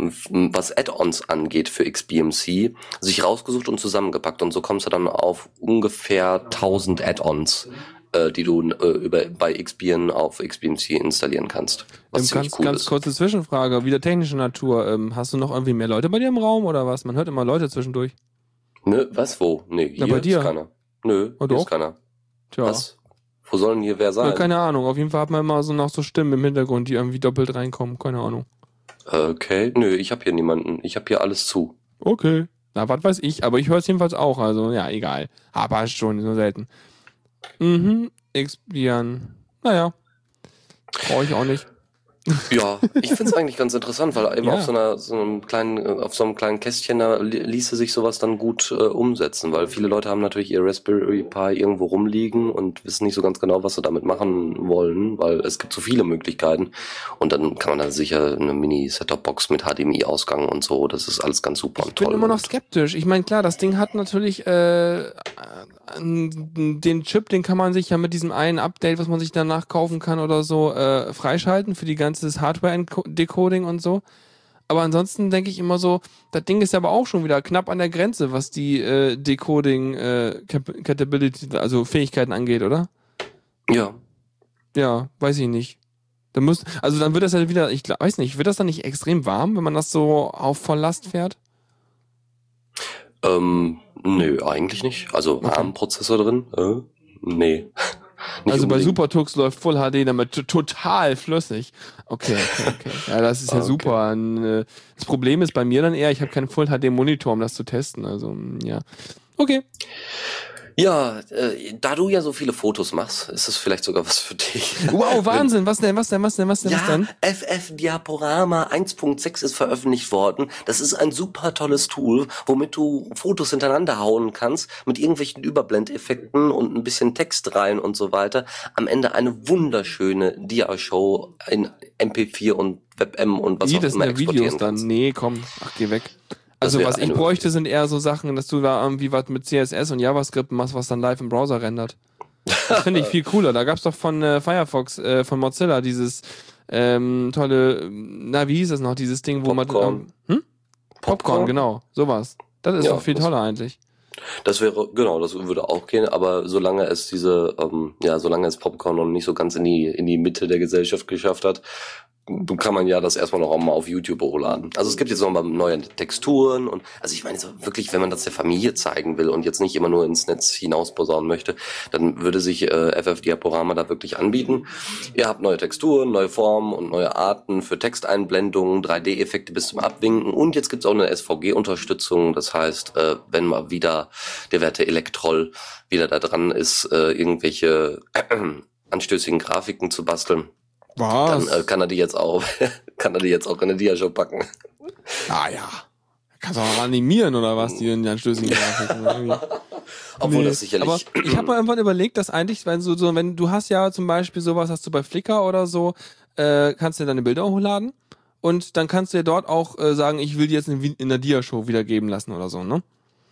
B: was Add-ons angeht für XBMC, sich rausgesucht und zusammengepackt. Und so kommst du dann auf ungefähr 1000 Add-ons äh, die du äh, über bei Xbian auf Xbmc installieren kannst.
A: Was ähm, ganz, cool ganz ist. kurze Zwischenfrage, wieder technischer Natur. Ähm, hast du noch irgendwie mehr Leute bei dir im Raum oder was? Man hört immer Leute zwischendurch.
B: Nö, was, wo? Nee, hier
A: Na, bei dir?
B: ist keiner. Nö,
A: oh,
B: hier ist keiner.
A: Tja.
B: Was? Wo soll denn hier wer sein?
A: Ja, keine Ahnung. Auf jeden Fall hat man immer so noch so Stimmen im Hintergrund, die irgendwie doppelt reinkommen. Keine Ahnung.
B: Okay. Nö, ich habe hier niemanden. Ich habe hier alles zu.
A: Okay. Na, was weiß ich. Aber ich höre es jedenfalls auch. Also, ja, egal. Aber schon, so selten. Mhm, Expian. Naja. Brauche ich auch nicht.
B: Ja, ich finde es [LAUGHS] eigentlich ganz interessant, weil eben ja. auf so einer so einem kleinen, äh, auf so einem kleinen Kästchen da ließe sich sowas dann gut äh, umsetzen, weil viele Leute haben natürlich ihr Raspberry Pi irgendwo rumliegen und wissen nicht so ganz genau, was sie damit machen wollen, weil es gibt so viele Möglichkeiten und dann kann man da sicher eine Mini-Setup-Box mit HDMI-Ausgang und so, das ist alles ganz super
A: ich
B: und toll.
A: Ich bin immer noch skeptisch. Ich meine, klar, das Ding hat natürlich äh, den Chip, den kann man sich ja mit diesem einen Update, was man sich danach kaufen kann oder so, äh, freischalten für die ganze Hardware-Decoding und so. Aber ansonsten denke ich immer so, das Ding ist ja aber auch schon wieder knapp an der Grenze, was die äh, Decoding äh, Capability, also Fähigkeiten angeht, oder?
B: Ja.
A: Ja, weiß ich nicht. Dann muss, also dann wird das ja wieder, ich weiß nicht, wird das dann nicht extrem warm, wenn man das so auf Volllast fährt?
B: Ähm, nö, eigentlich nicht. Also okay. ARM-Prozessor drin? Äh, nee. [LAUGHS]
A: Also bei SuperTux läuft Full HD damit total flüssig. Okay, okay, okay. Ja, das ist ja okay. super. Äh, das Problem ist bei mir dann eher, ich habe keinen Full HD Monitor, um das zu testen. Also ja. Okay.
B: Ja, äh, da du ja so viele Fotos machst, ist es vielleicht sogar was für dich.
A: Wow, Wahnsinn. Was denn, was denn, was denn, was denn,
B: ja,
A: was denn?
B: FF Diaporama 1.6 ist veröffentlicht worden. Das ist ein super tolles Tool, womit du Fotos hintereinander hauen kannst, mit irgendwelchen Überblendeffekten und ein bisschen Text rein und so weiter. Am Ende eine wunderschöne Dia-Show in MP4 und WebM und was
A: Wie,
B: auch
A: das
B: immer
A: sind ja Videos dann? Nee, komm, ach, geh weg. Also was ich bräuchte, sind eher so Sachen, dass du da irgendwie was mit CSS und JavaScript machst, was dann live im Browser rendert. Das finde ich [LAUGHS] viel cooler. Da gab's doch von äh, Firefox, äh, von Mozilla dieses ähm, tolle, na wie hieß es noch, dieses Ding, wo
B: Popcorn.
A: man... Hm? Popcorn, Popcorn, genau, sowas. Das ist ja, doch viel toller eigentlich.
B: Das wäre, genau, das würde auch gehen, aber solange es diese, ähm, ja, solange es Popcorn noch nicht so ganz in die, in die Mitte der Gesellschaft geschafft hat, kann man ja das erstmal noch auch mal auf YouTube hochladen. Also es gibt jetzt noch mal neue Texturen und also ich meine so wirklich, wenn man das der Familie zeigen will und jetzt nicht immer nur ins Netz hinaus posaunen möchte, dann würde sich äh, FF Diaporama da wirklich anbieten. Ihr habt neue Texturen, neue Formen und neue Arten für Texteinblendungen, 3D-Effekte bis zum Abwinken und jetzt gibt's auch eine SVG-Unterstützung. Das heißt, äh, wenn mal wieder der werte Elektroll wieder da dran ist, äh, irgendwelche [CLEARS THROAT] anstößigen Grafiken zu basteln,
A: was?
B: Dann äh, kann er die jetzt auch, [LAUGHS] kann er die jetzt auch in den Diashow packen.
A: Ah ja. Kannst du auch animieren oder was, die in anstößigen Grafiken. [LAUGHS]
B: Obwohl nee. das sicherlich.
A: Aber ich habe mir irgendwann überlegt, dass eigentlich, wenn so, so, wenn du hast ja zum Beispiel sowas, hast du bei Flickr oder so, äh, kannst du deine Bilder hochladen und dann kannst du ja dort auch äh, sagen, ich will die jetzt in, in der Dia-Show wiedergeben lassen oder so, ne?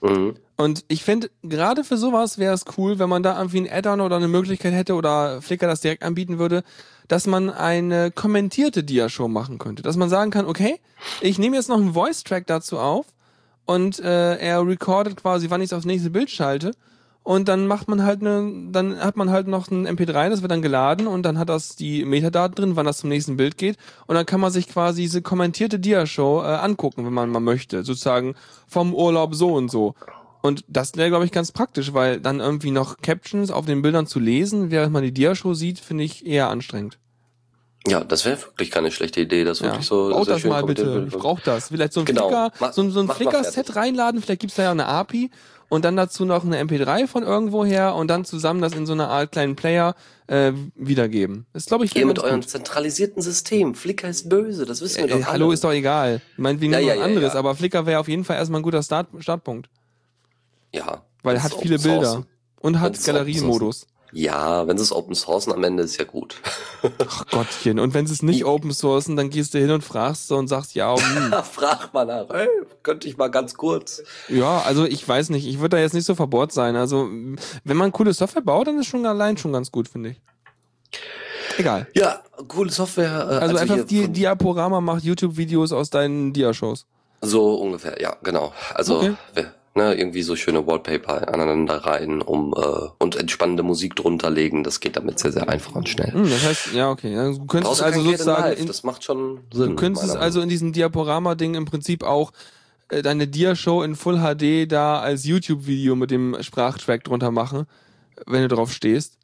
A: Mhm. Und ich finde, gerade für sowas wäre es cool, wenn man da irgendwie ein Add-on oder eine Möglichkeit hätte oder Flickr das direkt anbieten würde, dass man eine kommentierte Dia-Show machen könnte. Dass man sagen kann, okay, ich nehme jetzt noch einen Voice-Track dazu auf und äh, er recordet quasi, wann ich es aufs nächste Bild schalte. Und dann macht man halt eine, dann hat man halt noch ein MP3, das wird dann geladen und dann hat das die Metadaten drin, wann das zum nächsten Bild geht. Und dann kann man sich quasi diese kommentierte Dia-Show äh, angucken, wenn man mal möchte. Sozusagen vom Urlaub so und so. Und das wäre, glaube ich, ganz praktisch, weil dann irgendwie noch Captions auf den Bildern zu lesen, während man die Diashow sieht, finde ich eher anstrengend.
B: Ja, das wäre wirklich keine schlechte Idee, das ja. wirklich so.
A: Baut das mal bitte. Ich brauche das. Vielleicht so ein
B: genau.
A: Flickr, so, so ein Flickr-Set reinladen, vielleicht gibt's da ja eine API und dann dazu noch eine MP3 von irgendwo her und dann zusammen das in so einer Art kleinen Player äh, wiedergeben. Das glaube ich.
B: Ihr mit eurem zentralisierten System. Flickr ist böse, das wissen wir äh, doch.
A: Alle. Hallo ist doch egal. Ich meine, wie ja, ja, ja, anderes, aber Flickr wäre auf jeden Fall erstmal ein guter Start Startpunkt.
B: Ja.
A: Weil er hat viele Bilder und hat Galeriemodus.
B: Ja, wenn sie es Open Sourcen am Ende ist ja gut. [LAUGHS]
A: Ach Gottchen. Und wenn sie es nicht Open Sourcen, dann gehst du hin und fragst so und sagst, ja, hm. [LAUGHS]
B: Frag mal nach, hey, könnte ich mal ganz kurz.
A: Ja, also ich weiß nicht, ich würde da jetzt nicht so verbohrt sein. Also, wenn man coole Software baut, dann ist schon allein schon ganz gut, finde ich. Egal.
B: Ja, coole Software. Äh,
A: Also,
B: wir
A: einfach die Diaporama macht YouTube-Videos aus deinen Dia-Shows.
B: So ungefähr, ja, genau. Also
A: Okay.
B: wer- ne, irgendwie so schöne Wallpaper aneinander rein um äh, und entspannende Musik drunter legen. Das geht damit sehr, sehr einfach und schnell.
A: Hm, das heißt, ja, okay. Ja, Du könntest also sozusagen in,
B: das macht schon Sinn.
A: Du könntest also in diesem Diaporama-Ding im Prinzip auch äh, deine Dia-Show in Full HD da als YouTube-Video mit dem Sprachtrack drunter machen, wenn du drauf stehst.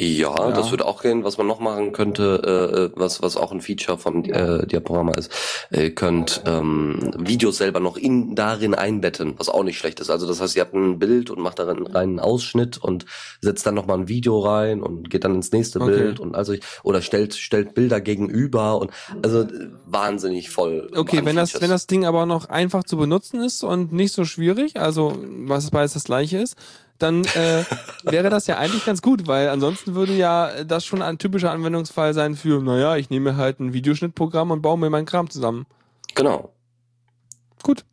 B: Ja,
A: Ja.
B: das würde auch gehen. Was man noch machen könnte, äh, was was auch ein Feature vom äh, Diaporama ist, ihr könnt ähm, Videos selber noch in darin einbetten, was auch nicht schlecht ist. Also das heißt, ihr habt ein Bild und macht darin rein einen Ausschnitt und setzt dann noch mal ein Video rein und geht dann ins nächste
A: Okay.
B: Bild und also oder stellt stellt Bilder gegenüber und also äh, wahnsinnig voll.
A: Okay, wenn das,
B: Features.
A: wenn das Ding aber noch einfach zu benutzen ist und nicht so schwierig, also was beides das gleiche ist, dann äh, wäre das ja eigentlich ganz gut, weil ansonsten würde ja das schon ein typischer Anwendungsfall sein für, naja, ich nehme halt ein Videoschnittprogramm und baue mir meinen Kram zusammen.
B: Genau.
A: Gut.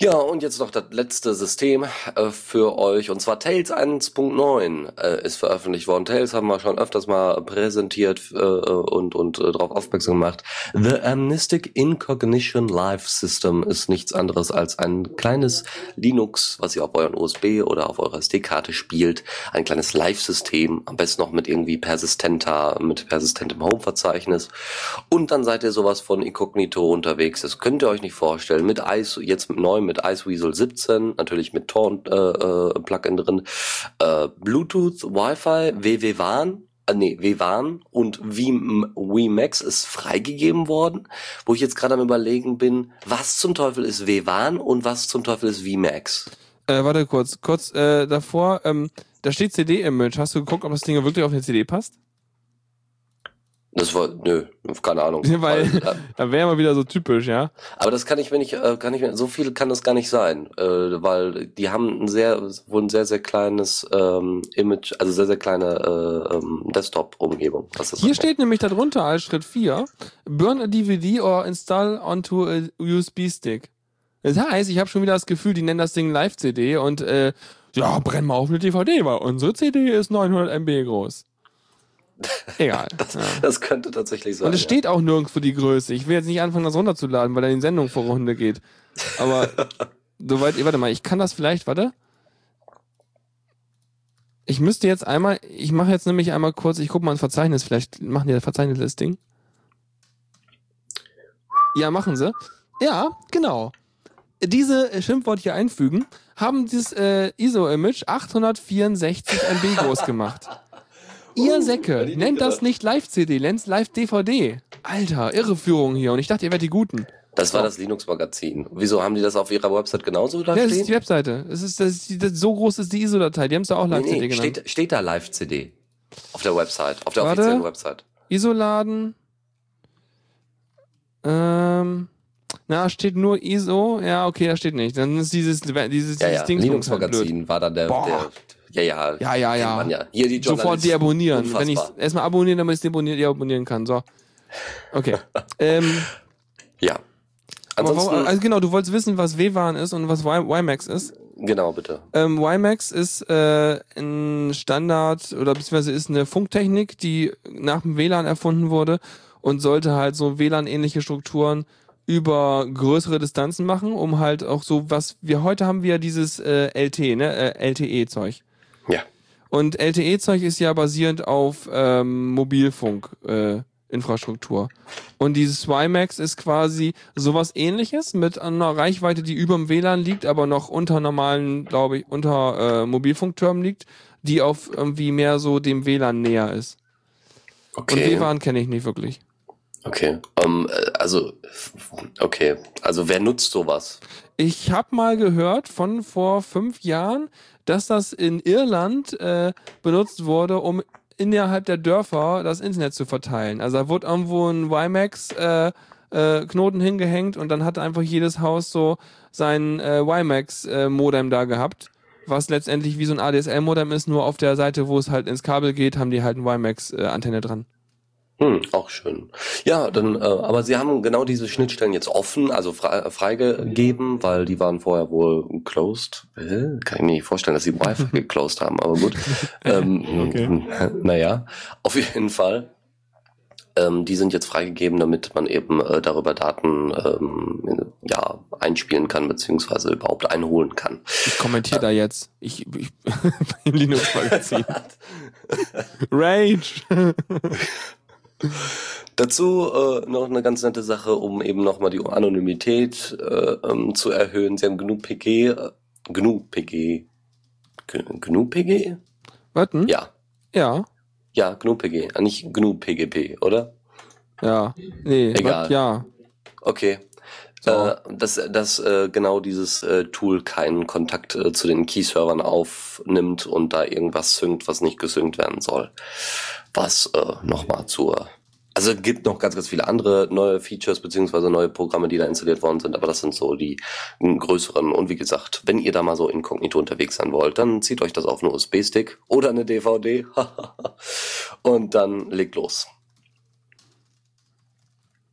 B: Ja, und jetzt noch das letzte System äh, für euch, und zwar Tails 1.9 äh, ist veröffentlicht worden. Tails haben wir schon öfters mal präsentiert äh, und, und äh, darauf aufmerksam gemacht. The Amnestic Incognition Live System ist nichts anderes als ein kleines Linux, was ihr auf euren USB oder auf eurer SD-Karte spielt. Ein kleines Live-System, am besten noch mit irgendwie persistenter, mit persistentem Home-Verzeichnis. Und dann seid ihr sowas von Incognito unterwegs. Das könnt ihr euch nicht vorstellen. Mit Ice, jetzt mit neu mit Iceweasel 17, natürlich mit Tor äh, äh, Plugin drin, äh, Bluetooth, Wi-Fi, WWWAN, äh, nee, WWAN und WiMAX ist freigegeben worden, wo ich jetzt gerade am überlegen bin, was zum Teufel ist WWAN und was zum Teufel ist VMAX?
A: Äh, warte kurz, kurz äh, davor, ähm, da steht CD-Image. Hast du geguckt, ob das Ding wirklich auf eine CD passt?
B: Das war, nö, keine Ahnung. [LAUGHS]
A: Weil,
B: äh, [LAUGHS]
A: da wäre mal wieder so typisch, ja.
B: Aber das kann ich mir nicht, äh, kann ich mir, so viel kann das gar nicht sein, äh, weil die haben ein sehr, wohl ein sehr, sehr kleines ähm, Image, also sehr, sehr kleine äh, ähm, Desktop-Umgebung.
A: Hier
B: angeht.
A: steht nämlich darunter als Schritt 4, burn a DVD or install onto a USB-Stick. Das heißt, ich habe schon wieder das Gefühl, die nennen das Ding Live-CD und äh, ja, brenn mal auf eine DVD, weil unsere CD ist 900 MB groß. Egal. [LAUGHS] ja.
B: Das könnte tatsächlich sein.
A: Und es
B: ja.
A: steht auch nirgendwo die Größe. Ich will jetzt nicht anfangen, das runterzuladen, weil dann die Sendung vor Runde geht. Aber [LAUGHS] soweit, warte mal, ich kann das vielleicht, warte. Ich müsste jetzt einmal, ich mache jetzt nämlich einmal kurz, ich gucke mal ein Verzeichnis, vielleicht machen die das Verzeichnis das Ding. Ja, machen sie. Ja, genau. Diese äh, Schimpfwort hier einfügen, haben dieses äh, ISO-Image 864 MB groß gemacht. [LAUGHS] Ihr Säcke,
B: die
A: nennt das nicht Live-CD, nennt's Live-DVD. Alter, Irreführung hier. Und ich dachte, ihr wärt die Guten.
B: Das war das Linux-Magazin. Wieso haben die das auf ihrer Website genauso da
A: Ja, das ist die Webseite. Es ist, das ist die, das, so groß ist die ISO-Datei. Die haben es da auch
B: Nee,
A: Live-CD
B: nee,
A: genannt.
B: steht, steht da Live-CD. Auf der Website, auf der
A: Warte.
B: offiziellen Website.
A: ISO-Laden. Ähm, na, steht nur ISO. Ja, okay, da steht nicht. Dann ist dieses, dieses,
B: Ja,
A: dieses
B: ja,
A: Ding
B: Linux-Magazin war dann der,
A: Boah.
B: der, ja, ja.
A: Ja, ja, ja.
B: ja. Hier die
A: Sofort deabonnieren. Wenn ich
B: Unfassbar.
A: erstmal abonnieren, damit ich es deabonnieren, kann. So. Okay. [LAUGHS] ähm,
B: Ja. Ansonsten,
A: warum, also genau, du wolltest wissen, was WWAN ist und was WiMAX ist.
B: genau, bitte.
A: Ähm, WiMAX ist äh, ein Standard oder beziehungsweise ist eine Funktechnik, die nach dem WLAN erfunden wurde und sollte halt so WLAN-ähnliche Strukturen über größere Distanzen machen, um halt auch so was wir heute haben wir dieses äh, LT, ne, äh, LTE-Zeug.
B: Ja.
A: Und LTE-Zeug ist ja basierend auf ähm, Mobilfunk. Äh, Infrastruktur. Und dieses WiMAX ist quasi sowas ähnliches mit einer Reichweite, die über dem WLAN liegt, aber noch unter normalen, glaube ich, unter äh, Mobilfunktürmen liegt, die auf irgendwie mehr so dem WLAN näher ist. Und
B: Okay.
A: WLAN kenne ich nicht wirklich.
B: Okay. Ähm, äh, also, okay. Also, wer nutzt sowas?
A: Ich habe mal gehört von vor fünf Jahren, dass das in Irland äh, benutzt wurde, um innerhalb der Dörfer das Internet zu verteilen. Also da wurde irgendwo ein WiMAX äh, äh, Knoten hingehängt und dann hatte einfach jedes Haus so sein äh, WiMAX äh, Modem da gehabt, was letztendlich wie so ein ADSL-Modem ist, nur auf der Seite, wo es halt ins Kabel geht, haben die halt eine WiMAX-Antenne dran.
B: Hm, auch schön. Ja, dann, äh, aber sie haben genau diese Schnittstellen jetzt offen, also frei, äh, freigegeben, weil die waren vorher wohl closed. Äh, kann ich mir nicht vorstellen, dass sie Wi-Fi [LAUGHS] geclosed haben, aber gut. [LAUGHS] ähm,
A: Okay.
B: Naja, auf jeden Fall. Ähm, die sind jetzt freigegeben, damit man eben äh, darüber Daten ähm, ja, einspielen kann, beziehungsweise überhaupt einholen kann.
A: Ich kommentiere da jetzt. Ich, ich [LAUGHS] beim Linux-Magazin. Rage.
B: Dazu äh, noch eine ganz nette Sache, um eben nochmal die Anonymität äh, ähm, zu erhöhen. Sie haben GNU PG, äh, GNU PG, GNU PG?
A: Warten?
B: Ja,
A: Ja.
B: ja, GNU PG, äh, nicht GNU PGP, oder?
A: Ja. Nee,
B: Egal.
A: wat- ja.
B: Okay.
A: So.
B: Äh, dass dass äh, genau dieses äh, Tool keinen Kontakt äh, zu den Key-Servern aufnimmt und da irgendwas synkt, was nicht gesynkt werden soll. Was äh, nochmal zur... Also es gibt noch ganz, ganz viele andere neue Features beziehungsweise neue Programme, die da installiert worden sind, aber das sind so die größeren. Und wie gesagt, wenn ihr da mal so inkognito unterwegs sein wollt, dann zieht euch das auf einen USB-Stick oder eine DVD [LAUGHS] und dann legt los.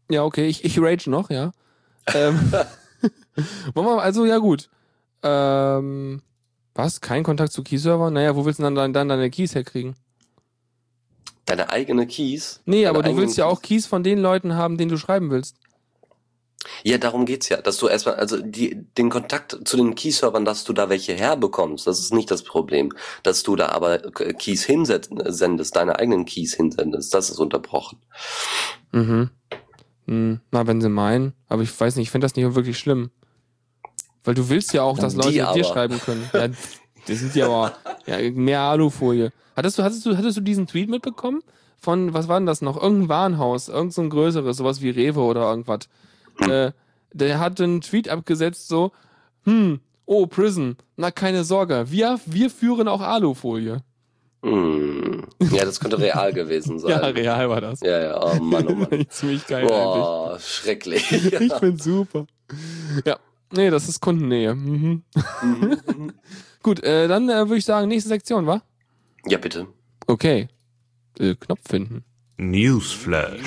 A: Ja, okay, ich, ich rage noch, ja. ähm, [LAUGHS] also, ja gut. Ähm, was? Kein Kontakt zu Key-Server? Naja, wo willst du dann, dann, dann deine Keys herkriegen?
B: Deine eigene Keys.
A: Nee, aber du willst ja auch Keys von den Leuten haben, denen du schreiben willst.
B: Ja, darum geht's ja, dass du erstmal, also die, den Kontakt zu den Key-Servern, dass du da welche herbekommst, das ist nicht das Problem. Dass du da aber Keys hinsendest, deine eigenen Keys hinsendest, das ist unterbrochen.
A: Mhm. Hm, na, wenn sie meinen. Aber ich weiß nicht, ich finde das nicht wirklich schlimm. Weil du willst ja auch, dass
B: Die
A: Leute dir
B: aber.
A: schreiben können. Ja, [LAUGHS] das sind ja aber ja, mehr Alufolie. Hattest du, hattest du, hattest du diesen Tweet mitbekommen? Von, was war denn das noch? Irgendein Warenhaus, irgend so ein größeres, sowas wie Rewe oder irgendwas.
B: Hm.
A: Äh, der hat einen Tweet abgesetzt, so, hm, oh, Prison, na keine Sorge, wir, wir führen auch Alufolie.
B: Hm. Ja, das könnte real gewesen [LAUGHS] sein.
A: Ja, real war das.
B: Ja, ja, oh Mann, oh Mann. [LAUGHS]
A: Ziemlich geil eigentlich.
B: Boah, schrecklich. [LAUGHS]
A: Ich find's super. Ja. Nee, das ist Kundennähe. Mhm.
B: Mhm.
A: Gut, äh, dann äh, würde ich sagen, nächste Sektion, wa?
B: ja, bitte.
A: Okay. Äh, Knopf finden.
C: Newsflash.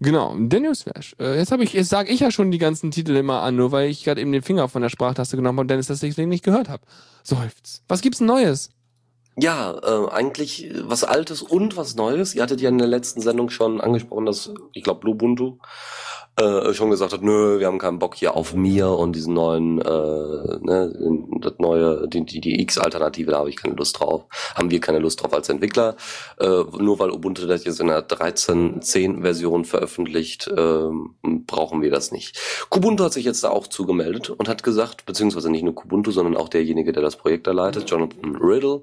A: Genau, der Newsflash. Äh, jetzt habe ich, jetzt sage ich ja schon die ganzen Titel immer an, nur weil ich gerade eben den Finger von der Sprachtaste genommen habe und Dennis das deswegen nicht gehört habe. Seufz. Was gibt's Neues?
B: Ja, äh, eigentlich was Altes und was Neues. Ihr hattet ja in der letzten Sendung schon angesprochen, dass, ich glaube, Lubuntu äh, schon gesagt hat, nö, wir haben keinen Bock hier auf mir und diesen neuen, äh, ne, das neue, die, die, die X-Alternative, da habe ich keine Lust drauf. Haben wir keine Lust drauf als Entwickler. Äh, nur weil Ubuntu das jetzt in der 13.10 Version veröffentlicht, ähm, brauchen wir das nicht. Kubuntu hat sich jetzt da auch zugemeldet und hat gesagt, beziehungsweise nicht nur Kubuntu, sondern auch derjenige, der das Projekt da leitet, Jonathan Riddle,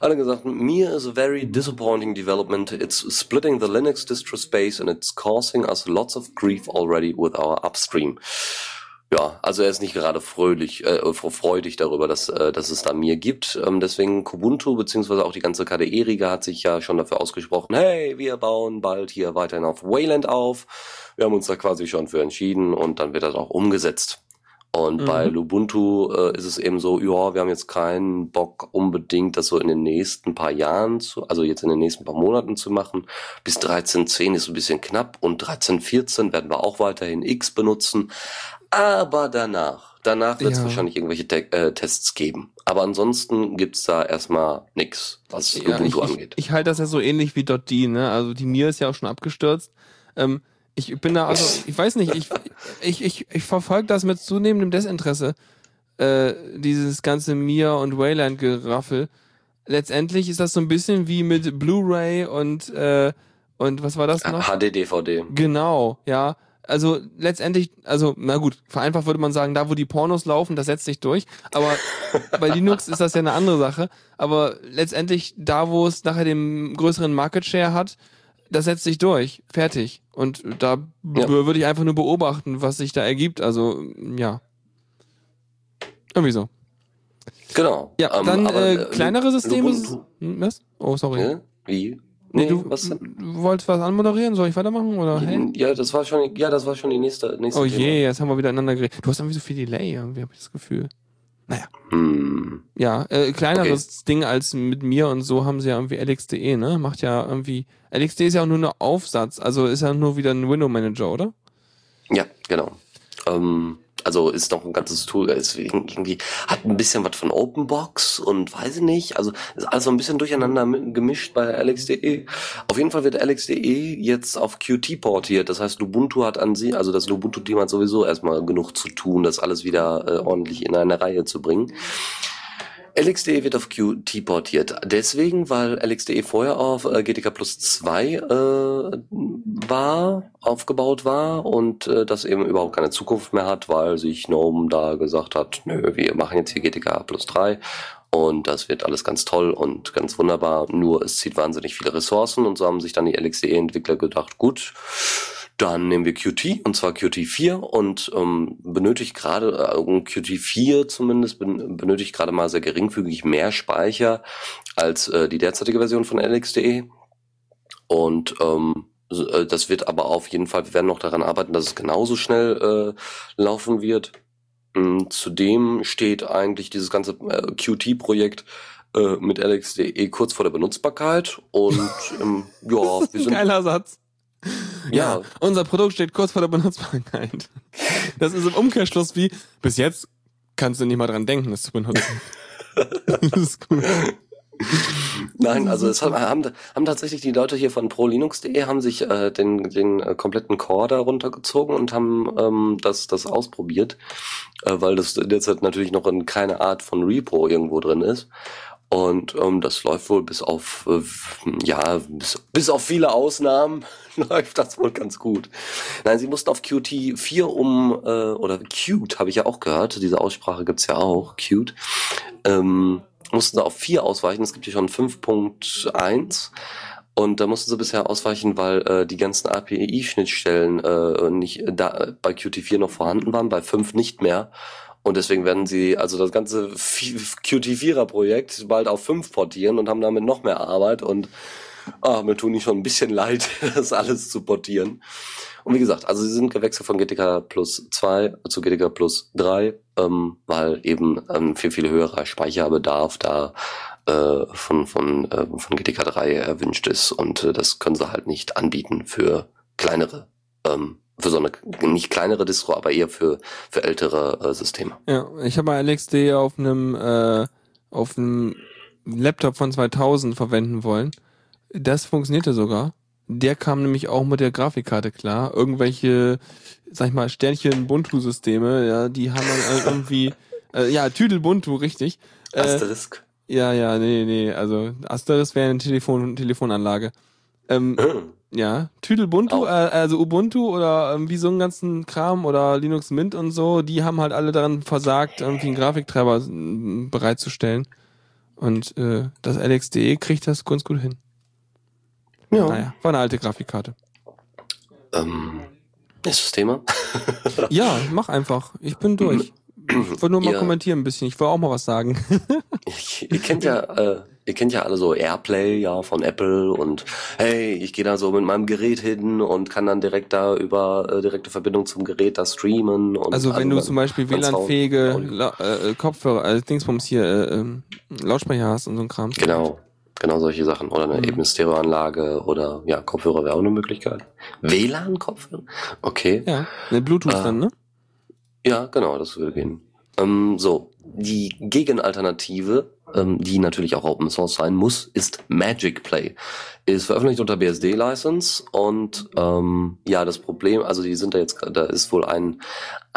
B: er gesagt, mir is a very disappointing development. It's splitting the Linux distro space and it's causing us lots of grief already with our upstream. Ja, also er ist nicht gerade fröhlich, äh, freudig darüber, dass, äh, dass es da mir gibt. Ähm, deswegen Kubuntu beziehungsweise auch die ganze KDE-Riege hat sich ja schon dafür ausgesprochen, hey, wir bauen bald hier weiterhin auf Wayland auf. Wir haben uns da quasi schon für entschieden und dann wird das auch umgesetzt. Und
A: Mhm.
B: bei Lubuntu äh, ist es eben so, ja, wir haben jetzt keinen Bock unbedingt, das so in den nächsten paar Jahren zu, also jetzt in den nächsten paar Monaten zu machen. Bis 13.10 ist ein bisschen knapp und 13.14 werden wir auch weiterhin X benutzen. Aber danach, danach wird es
A: Ja.
B: wahrscheinlich irgendwelche Te äh, Tests geben. Aber ansonsten gibt's da erstmal nix, was
A: Ja, ich,
B: Lubuntu
A: ich,
B: angeht.
A: ich halte das ja so ähnlich wie .d, ne? Also die Mir ist ja auch schon abgestürzt. Ähm, ich bin da, also, [LAUGHS] ich weiß nicht, ich, ich, ich, ich verfolge das mit zunehmendem Desinteresse. Äh, dieses ganze Mir und Wayland-Geraffel. Letztendlich ist das so ein bisschen wie mit Blu-ray und, äh, und was war das noch?
B: HD-DVD.
A: Genau, ja. Also letztendlich, also na gut, vereinfacht würde man sagen, da wo die Pornos laufen, das setzt sich durch. Aber [LAUGHS] bei Linux ist das ja eine andere Sache. Aber letztendlich da, wo es nachher den größeren Market Share hat, das setzt sich durch. Fertig. Und da
B: Ja.
A: würde ich einfach nur beobachten, was sich da ergibt. Also ja. Irgendwie so.
B: Genau.
A: Ja,
B: Ähm,
A: dann
B: aber,
A: äh, kleinere Systeme. Hm, Was? Oh, sorry.
B: Ja? Wie?
A: Nee,
B: Nee,
A: du,
B: was denn?
A: wolltest was anmoderieren? Soll ich weitermachen? Oder? Hey?
B: Ja, das war schon, ja, das war schon die nächste, nächste
A: Oh
B: Thema.
A: je, jetzt haben wir wieder einander geredet. Du hast irgendwie so viel Delay, irgendwie habe ich das Gefühl. Naja.
B: Hm.
A: Ja, äh, kleineres Ding als mit mir und so haben sie ja irgendwie LXDE, ne? Macht ja irgendwie. LXDE ist ja auch nur ein Aufsatz, also ist ja nur wieder ein Window Manager, oder?
B: Ja, genau. Ähm, also ist noch ein ganzes Tool, ist irgendwie, hat ein bisschen was von Openbox und weiß ich nicht, also ist alles so ein bisschen durcheinander gemischt bei LXDE. Auf jeden Fall wird LXDE jetzt auf Qt portiert, das heißt Ubuntu hat an sie, also das Ubuntu-Team hat sowieso erstmal genug zu tun, das alles wieder äh, ordentlich in eine Reihe zu bringen. LXDE wird auf Qt portiert. Deswegen, weil LXDE vorher auf äh, GTK Plus 2 äh, war, aufgebaut war und äh, das eben überhaupt keine Zukunft mehr hat, weil sich GNOME da gesagt hat, nö, wir machen jetzt hier GTK Plus 3 und das wird alles ganz toll und ganz wunderbar, nur es zieht wahnsinnig viele Ressourcen und so haben sich dann die LXDE-Entwickler gedacht, gut, dann nehmen wir Qt und zwar Qt 4 und ähm, benötigt gerade, äh, Qt 4 zumindest, ben, benötigt gerade mal sehr geringfügig mehr Speicher als äh, die derzeitige Version von LXDE. Und ähm, äh, das wird aber auf jeden Fall, wir werden noch daran arbeiten, dass es genauso schnell äh, laufen wird. Ähm, zudem steht eigentlich dieses ganze äh, Qt-Projekt äh, mit LXDE kurz vor der Benutzbarkeit und [LAUGHS] ähm, ja,
A: wir sind. Geiler Satz. [LAUGHS] Ja. ja, unser Produkt steht kurz vor der Benutzbarkeit. Das ist im Umkehrschluss wie, bis jetzt kannst du nicht mal dran denken, es zu benutzen. [LAUGHS] das
B: ist gut. Nein, also es haben, haben, haben tatsächlich die Leute hier von prolinux.de haben sich äh, den, den äh, kompletten Core da runtergezogen und haben ähm, das, das ausprobiert, äh, weil das derzeit natürlich noch in keine Art von Repo irgendwo drin ist. Und ähm, das läuft wohl bis auf, äh, ja, bis, bis auf viele Ausnahmen [LAUGHS] läuft das wohl ganz gut. Nein, sie mussten auf Qt 4 um, äh, oder Qt habe ich ja auch gehört, diese Aussprache gibt's ja auch, Qt, ähm, mussten sie auf 4 ausweichen, es gibt hier schon 5.1 und da mussten sie bisher ausweichen, weil äh, die ganzen API-Schnittstellen äh, nicht da bei Qt 4 noch vorhanden waren, bei 5 nicht mehr. Und deswegen werden sie also das ganze Qt4er-Projekt bald auf 5 portieren und haben damit noch mehr Arbeit und ah, mir tun die schon ein bisschen leid, [LAUGHS] das alles zu portieren. Und wie gesagt, also sie sind gewechselt von GTK Plus 2 zu GTK Plus 3, ähm, weil eben ähm, viel, viel höherer Speicherbedarf da äh, von, von, äh, von GTK 3 erwünscht ist und äh, das können sie halt nicht anbieten für kleinere ähm, für so eine nicht kleinere Distro, aber eher für für ältere äh, Systeme.
A: Ja, ich habe mal LXD auf einem äh, auf einem Laptop von 2000 verwenden wollen. Das funktionierte sogar. Der kam nämlich auch mit der Grafikkarte klar. Irgendwelche, sag ich mal, Sternchen Ubuntu-Systeme, ja, die haben dann irgendwie, [LAUGHS] äh, ja, Tüdelbuntu, richtig.
B: Äh, Asterisk.
A: Ja, ja, nee, nee, also Asterisk wäre eine Telefon Telefonanlage. Ähm, hm. [CLEARS THROAT] Ja, Tüdelbuntu, äh, also Ubuntu oder ähm, wie so einen ganzen Kram oder Linux Mint und so, die haben halt alle daran versagt, irgendwie einen Grafiktreiber äh, bereitzustellen. Und äh, das LXDE kriegt das ganz gut hin. Ja. Naja, war eine alte Grafikkarte.
B: Ähm, ist das Thema? [LAUGHS]
A: ja, mach einfach. Ich bin durch. Ich wollte nur mal ja. kommentieren ein bisschen. Ich will auch mal was sagen. [LAUGHS]
B: ihr kennt ja, äh, ihr kennt ja alle so Airplay, ja, von Apple und hey, ich gehe da so mit meinem Gerät hin und kann dann direkt da über äh, direkte Verbindung zum Gerät da streamen. Und
A: also wenn du zum Beispiel WLAN-fähige äh, Kopfhörer, äh, Dingsbums hier, äh, äh, Lautsprecher hast und so ein Kram.
B: Genau. Genau solche Sachen. Oder eine mhm. eben Stereoanlage oder ja, Kopfhörer wäre auch eine Möglichkeit. WLAN-Kopfhörer? Okay.
A: Ja, eine Bluetooth äh, dann, ne?
B: Ja, genau, das würde gehen. Ähm, so, die Gegenalternative, ähm, die natürlich auch Open Source sein muss, ist Magic Play. Ist veröffentlicht unter BSD License und ähm, ja, das Problem, also die sind da jetzt, da ist wohl ein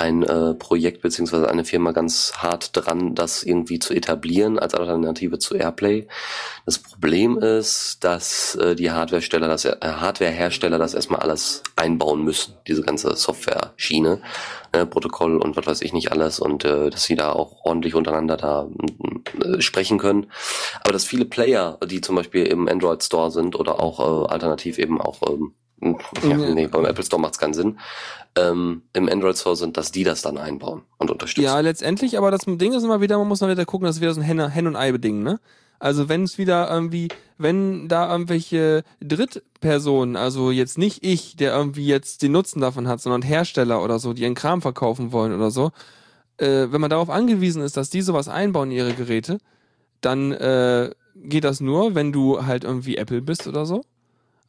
B: ein äh, Projekt beziehungsweise eine Firma ganz hart dran, das irgendwie zu etablieren als Alternative zu Airplay. Das Problem ist, dass äh, die Hardwaresteller, das äh, Hardwarehersteller das erstmal alles einbauen müssen, diese ganze Software-Schiene, äh, Protokoll und was weiß ich nicht alles und äh, dass sie da auch ordentlich untereinander da äh, sprechen können. Aber dass viele Player, die zum Beispiel im Android Store sind oder auch äh, alternativ eben auch ähm, ja, nee, beim Apple Store macht es keinen Sinn. Ähm, Im Android Store sind, dass die das dann einbauen und unterstützen.
A: Ja, letztendlich, aber das Ding ist immer wieder, man muss mal wieder gucken, das ist wieder so ein Hen, Hen und Ei-Beding, ne? Also wenn es wieder irgendwie, wenn da irgendwelche Drittpersonen, also jetzt nicht ich, der irgendwie jetzt den Nutzen davon hat, sondern Hersteller oder so, die ihren Kram verkaufen wollen oder so, äh, wenn man darauf angewiesen ist, dass die sowas einbauen in ihre Geräte, dann äh, geht das nur, wenn du halt irgendwie Apple bist oder so.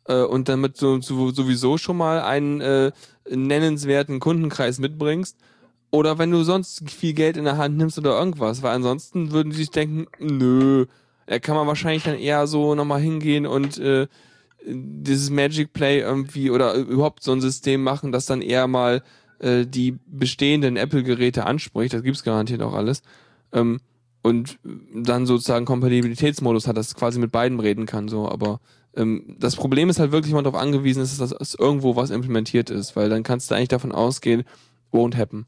A: Äh, und damit so, so, sowieso schon mal einen äh, nennenswerten Kundenkreis mitbringst. Oder wenn du sonst viel Geld in der Hand nimmst oder irgendwas, weil ansonsten würden die sich denken, nö, da kann man wahrscheinlich dann eher so nochmal hingehen und äh, dieses Magic Play irgendwie oder überhaupt so ein System machen, das dann eher mal äh, die bestehenden Apple-Geräte anspricht. Das gibt's garantiert auch alles. Ähm, und dann sozusagen Kompatibilitätsmodus hat, dass quasi mit beiden reden kann, so, aber ähm, das Problem ist halt wirklich, wenn man darauf angewiesen ist, dass das irgendwo was implementiert ist, weil dann kannst du eigentlich davon ausgehen, won't happen.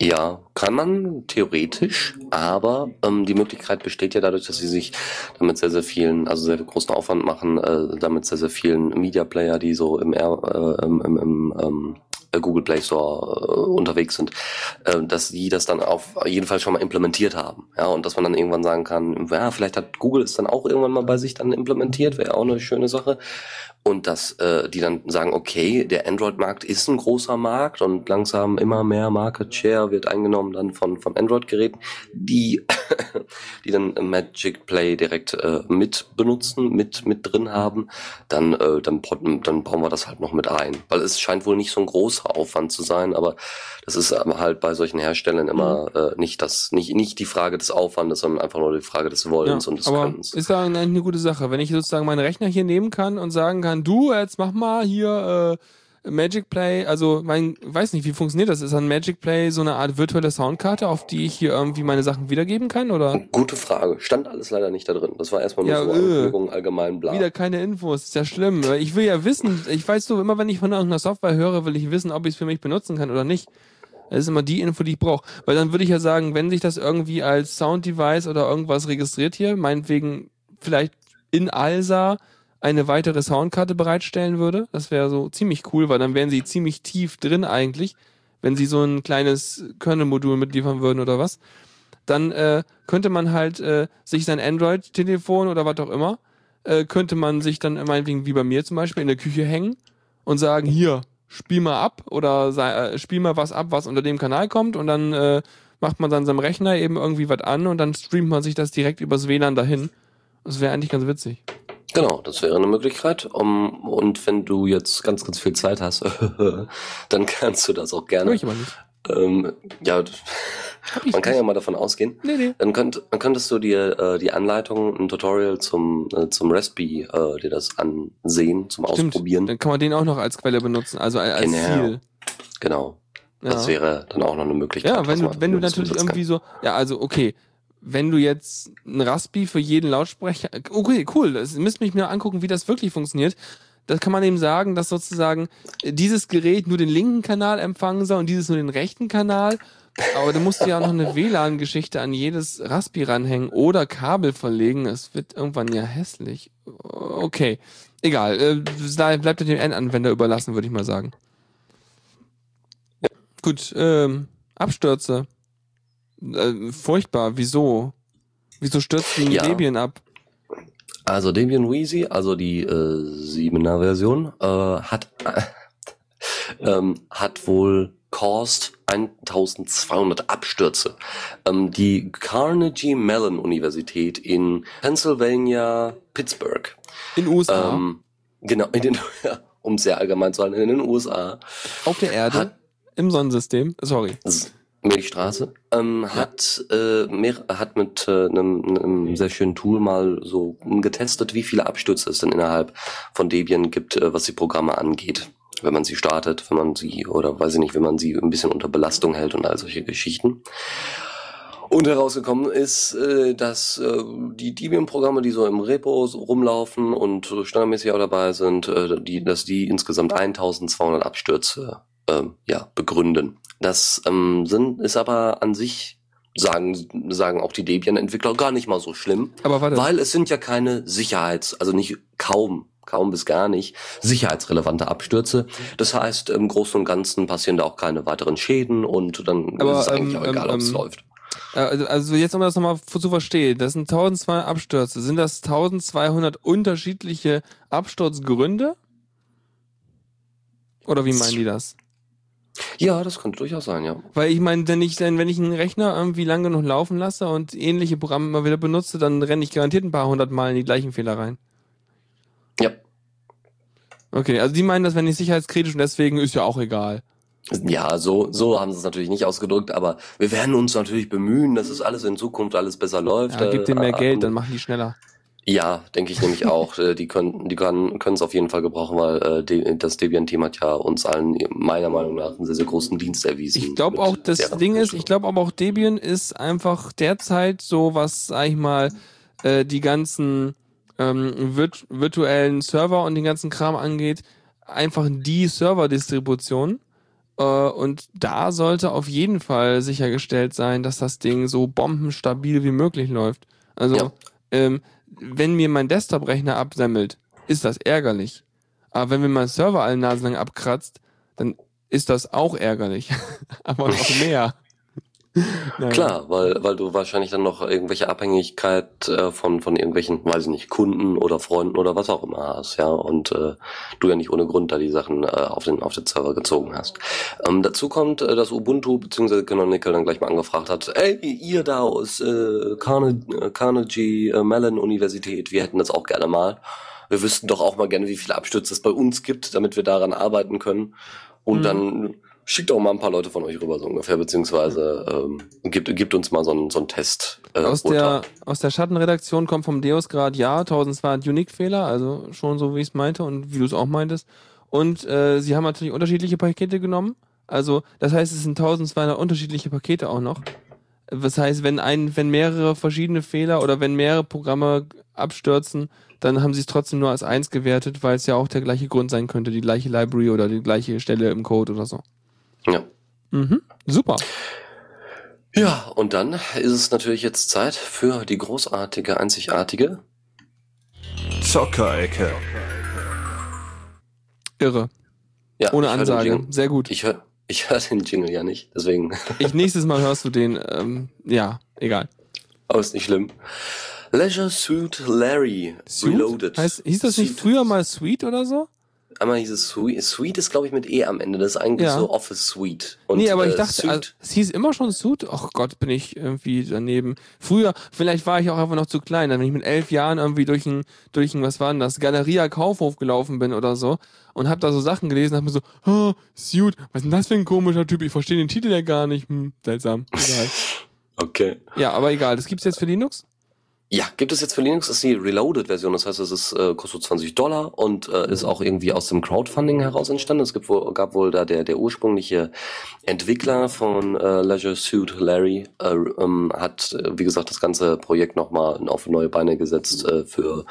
B: Ja, kann man theoretisch, aber ähm, die Möglichkeit besteht ja dadurch, dass sie sich damit sehr, sehr vielen, also sehr großen Aufwand machen, äh, damit sehr, sehr vielen Media Player, die so im, äh, im, im, im ähm, äh, Google Play Store äh, unterwegs sind, äh, dass die das dann auf jeden Fall schon mal implementiert haben. Ja, und dass man dann irgendwann sagen kann, ja, vielleicht hat Google es dann auch irgendwann mal bei sich dann implementiert, wäre auch eine schöne Sache und dass äh, die dann sagen, okay, der Android-Markt ist ein großer Markt und langsam immer mehr Market Share wird eingenommen dann von von Android-Geräten, die [COUGHS] die dann Magic Play direkt äh, mit benutzen, mit mit drin haben, dann äh, dann dann bauen wir das halt noch mit ein, weil es scheint wohl nicht so ein großer Aufwand zu sein, aber das ist halt bei solchen Herstellern immer mhm. äh, nicht das nicht nicht die Frage des Aufwandes, sondern einfach nur die Frage des Wollens ja, und des
A: aber Könnens. Ist ja eine, eine gute Sache, wenn ich sozusagen meinen Rechner hier nehmen kann und sagen kann kann, du, jetzt mach mal hier äh, Magic Play, also mein, weiß nicht, wie funktioniert das? Ist ein Magic Play so eine Art virtuelle Soundkarte, auf die ich hier irgendwie meine Sachen wiedergeben kann, oder?
B: Gute Frage. Stand alles leider nicht da drin. Das war erstmal nur ja, so Ankündigung allgemein bla.
A: Wieder keine Infos, ist ja schlimm. Ich will ja wissen, ich weiß so, immer wenn ich von irgendeiner Software höre, will ich wissen, ob ich es für mich benutzen kann oder nicht. Das ist immer die Info, die ich brauche. Weil dann würde ich ja sagen, wenn sich das irgendwie als Sound-Device oder irgendwas registriert hier, meinetwegen vielleicht in ALSA eine weitere Soundkarte bereitstellen würde. Das wäre so ziemlich cool, weil dann wären sie ziemlich tief drin eigentlich, wenn sie so ein kleines Kernel-Modul mitliefern würden oder was. Dann äh, könnte man halt äh, sich sein Android-Telefon oder was auch immer, äh, könnte man sich dann meinetwegen wie bei mir zum Beispiel in der Küche hängen und sagen, hier, spiel mal ab oder sei, äh, spiel mal was ab, was unter dem Kanal kommt und dann äh, macht man dann seinem Rechner eben irgendwie was an und dann streamt man sich das direkt übers WLAN dahin. Das wäre eigentlich ganz witzig.
B: Genau, das wäre eine Möglichkeit. Um, und wenn du jetzt ganz, ganz viel Zeit hast, [LAUGHS] dann kannst du das auch gerne. Ich aber nicht. Ähm, ja, man kann ja mal davon ausgehen. Nee, nee. Dann, könnt, dann könntest du dir äh, die Anleitung, ein Tutorial zum, äh, zum Raspberry, äh, dir das ansehen, zum Stimmt. Ausprobieren.
A: Dann kann man den auch noch als Quelle benutzen, also als genau. Ziel.
B: Genau. Ja. Das wäre dann auch noch eine Möglichkeit.
A: Ja, wenn du, wenn du natürlich irgendwie so, ja, also okay, wenn du jetzt ein Raspi für jeden Lautsprecher, okay, cool, das müsst mich mir angucken, wie das wirklich funktioniert. Das kann man eben sagen, dass sozusagen dieses Gerät nur den linken Kanal empfangen soll und dieses nur den rechten Kanal. Aber du musst ja noch eine WLAN-Geschichte an jedes Raspi ranhängen oder Kabel verlegen. Es wird irgendwann ja hässlich. Okay, egal. Äh, da bleibt dem Endanwender überlassen, würde ich mal sagen. Gut, ähm, Abstürze. Äh, furchtbar. Wieso? Wieso stürzen ja. Debian ab?
B: Also Debian Wheezy, also die äh, 7er Version, äh, hat, äh, [LAUGHS] ähm, hat wohl caused 1200 Abstürze. Ähm, die Carnegie Mellon Universität in Pennsylvania, Pittsburgh.
A: In den USA. Ähm,
B: genau, in den, [LAUGHS] um sehr allgemein zu sein, in den USA.
A: Auf der Erde? Hat, Im Sonnensystem? Sorry.
B: Milchstraße, ähm, ja. hat, äh, mehr, hat mit äh, einem, einem sehr schönen Tool mal so getestet, wie viele Abstürze es denn innerhalb von Debian gibt, äh, was die Programme angeht. Wenn man sie startet, wenn man sie, oder weiß ich nicht, wenn man sie ein bisschen unter Belastung hält und all solche Geschichten. Und herausgekommen ist, äh, dass äh, die Debian-Programme, die so im Repo rumlaufen und standardmäßig auch dabei sind, äh, die, dass die insgesamt 1200 Abstürze äh, ja, begründen. Das ähm, sind, ist aber an sich, sagen, sagen auch die Debian-Entwickler, gar nicht mal so schlimm.
A: Aber warte.
B: Weil es sind ja keine Sicherheits-, also nicht kaum, kaum bis gar nicht sicherheitsrelevante Abstürze. Das heißt, im Großen und Ganzen passieren da auch keine weiteren Schäden und dann
A: aber,
B: ist es eigentlich
A: ähm,
B: auch egal,
A: ähm,
B: ob es ähm, läuft.
A: Äh, also, also jetzt um das nochmal zu verstehen, das sind 1200 Abstürze. Sind das 1200 unterschiedliche Absturzgründe? Oder wie meinen die das?
B: Ja, das könnte durchaus sein, ja.
A: Weil ich meine, wenn ich, wenn ich einen Rechner irgendwie lange genug laufen lasse und ähnliche Programme immer wieder benutze, dann renne ich garantiert ein paar hundert Mal in die gleichen Fehler rein.
B: Ja.
A: Okay, also die meinen das, wenn ich sicherheitskritisch und deswegen ist ja auch egal.
B: Ja, so, so haben sie es natürlich nicht ausgedrückt, aber wir werden uns natürlich bemühen, dass es alles in Zukunft alles besser läuft.
A: Ja, gib denen mehr
B: Äh,
A: Geld, dann machen die schneller.
B: Ja, denke ich nämlich auch. Äh, Die können, die können, können es auf jeden Fall gebrauchen, weil äh, das Debian-Team hat ja uns allen meiner Meinung nach einen sehr, sehr großen Dienst erwiesen.
A: Ich glaube auch, das Ding ist, ich glaube aber auch Debian ist einfach derzeit so, was, sag ich mal, äh, die ganzen ähm, virt virtuellen Server und den ganzen Kram angeht, einfach die Server-Distribution. Äh, und da sollte auf jeden Fall sichergestellt sein, dass das Ding so bombenstabil wie möglich läuft. Also,
B: Ja.
A: ähm, wenn mir mein Desktop-Rechner absemmelt, ist das ärgerlich. Aber wenn mir mein Server allen Nasen lang abkratzt, dann ist das auch ärgerlich. [LAUGHS] Aber noch mehr. [LAUGHS] Naja.
B: Klar, weil, weil du wahrscheinlich dann noch irgendwelche Abhängigkeit äh, von, von irgendwelchen, weiß ich nicht, Kunden oder Freunden oder was auch immer hast, ja, und äh, du ja nicht ohne Grund da die Sachen äh, auf, den, auf den Server gezogen hast. Ähm, dazu kommt, äh, dass Ubuntu bzw. Canonical dann gleich mal angefragt hat, ey, ihr da aus äh, Carne äh, Carnegie äh, Mellon Universität, wir hätten das auch gerne mal. Wir wüssten doch auch mal gerne, wie viele Abstürze es bei uns gibt, damit wir daran arbeiten können. Und
A: Mhm.
B: dann schickt auch mal ein paar Leute von euch rüber, so ungefähr, beziehungsweise ähm, gibt, gibt uns mal so einen, so einen Test. Äh,
A: Aus der, aus der Schattenredaktion kommt vom Deus gerade ja, 1200 Unique-Fehler, also schon so, wie ich es meinte und wie du es auch meintest. Und äh, sie haben natürlich unterschiedliche Pakete genommen. Also, das heißt, es sind 1200 unterschiedliche Pakete auch noch. Das heißt, wenn ein, wenn mehrere verschiedene Fehler oder wenn mehrere Programme abstürzen, dann haben sie es trotzdem nur als eins gewertet, weil es ja auch der gleiche Grund sein könnte, die gleiche Library oder die gleiche Stelle im Code oder so.
B: Ja.
A: Mhm. Super.
B: ja, und dann ist es natürlich jetzt Zeit für die großartige, einzigartige.
C: Zockerecke.
A: Irre.
B: Ja,
A: Ohne Ansage. Sehr gut.
B: Ich höre ich hör den Jingle ja nicht, deswegen.
A: Ich nächstes Mal hörst du den, ähm, ja, egal.
B: Aber ist nicht schlimm. Leisure Suit Larry
A: Suit?
B: Reloaded.
A: Heißt, hieß das nicht
B: Suit.
A: früher mal Sweet oder so?
B: Einmal hieß es Suite. Suite ist, glaube ich, mit E am Ende. Das ist eigentlich
A: Ja.
B: so Office Suite. Und,
A: nee, aber ich
B: äh,
A: dachte,
B: Suit,
A: also, es hieß immer schon Suit. Ach Gott, bin ich irgendwie daneben. Früher, vielleicht war ich auch einfach noch zu klein, dann wenn ich mit elf Jahren irgendwie durch ein, durch ein, was war denn das, Galeria Kaufhof gelaufen bin oder so und hab da so Sachen gelesen, hab mir so, oh, Suit, was ist denn das für ein komischer Typ? Ich verstehe den Titel ja gar nicht. Hm, seltsam. Egal. [LAUGHS]
B: okay.
A: ja, aber egal. Das gibt's jetzt für Linux?
B: Ja, gibt es jetzt für Linux, ist die Reloaded-Version. Das heißt, es ist, äh, kostet 20 Dollar und äh, ist auch irgendwie aus dem Crowdfunding heraus entstanden. Es gibt wohl, gab wohl da der, der ursprüngliche Entwickler von äh, Leisure Suit, Larry, äh, ähm, hat, äh, wie gesagt, das ganze Projekt nochmal auf neue Beine gesetzt äh, für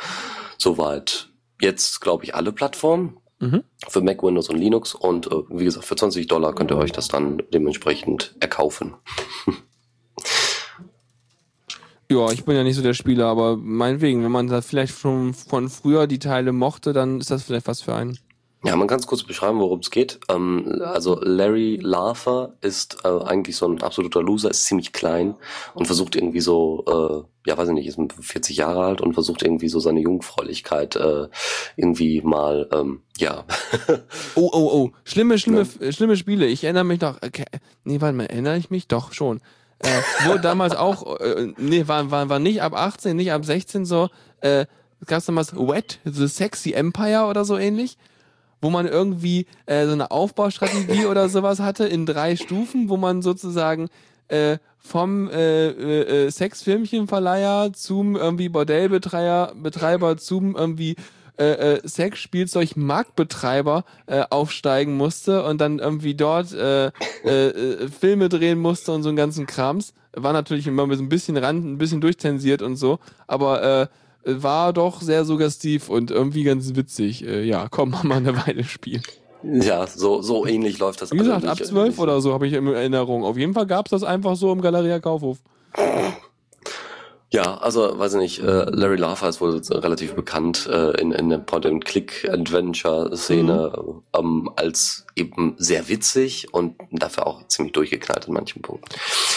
B: soweit jetzt, glaube ich, alle Plattformen.
A: Mhm.
B: Für Mac, Windows und Linux. Und äh, wie gesagt, für 20 Dollar könnt ihr euch das dann dementsprechend erkaufen. [LAUGHS]
A: Ja, ich bin ja nicht so der Spieler, aber meinetwegen, wenn man da vielleicht schon von früher die Teile mochte, dann ist das vielleicht was für einen.
B: Ja, man kann es kurz beschreiben, worum es geht. Ähm, also Larry Larfer ist äh, eigentlich so ein absoluter Loser, ist ziemlich klein und versucht irgendwie so, äh, ja weiß ich nicht, ist 40 Jahre alt und versucht irgendwie so seine Jungfräulichkeit äh, irgendwie mal, ähm, ja, [LAUGHS]
A: Oh, oh, oh. Schlimme, schlimme, äh, schlimme Spiele. Ich erinnere mich noch. Okay. Nee, warte mal, erinnere ich mich? Doch, schon. Äh, wo damals auch, äh, nee, war, war, war nicht ab 18, nicht ab 16 so, äh, gab's damals Wet, The Sexy Empire oder so ähnlich, wo man irgendwie äh, so eine Aufbaustrategie oder sowas hatte in drei Stufen, wo man sozusagen äh, vom äh, äh, äh, Sexfilmchenverleiher zum irgendwie Bordellbetreiber Betreiber zum irgendwie äh, äh, Sexspielzeug-Marktbetreiber äh, aufsteigen musste und dann irgendwie dort äh, äh, äh, Filme drehen musste und so einen ganzen Krams. War natürlich immer so ein bisschen Rand, ein bisschen durchzensiert und so, aber äh, war doch sehr suggestiv und irgendwie ganz witzig. Äh, ja, komm, [LAUGHS] mal eine Weile spielen.
B: ja, so, so ähnlich läuft das.
A: Wie gesagt, ab 12 oder so habe ich in Erinnerung. Auf jeden Fall gab's das einfach so im Galeria Kaufhof.
B: Ja, also weiß ich nicht, äh, Larry Larfer ist wohl relativ bekannt äh, in, in der Point-and-Click-Adventure-Szene
A: Mhm.
B: ähm, als eben sehr witzig und dafür auch ziemlich durchgeknallt in manchen Punkten.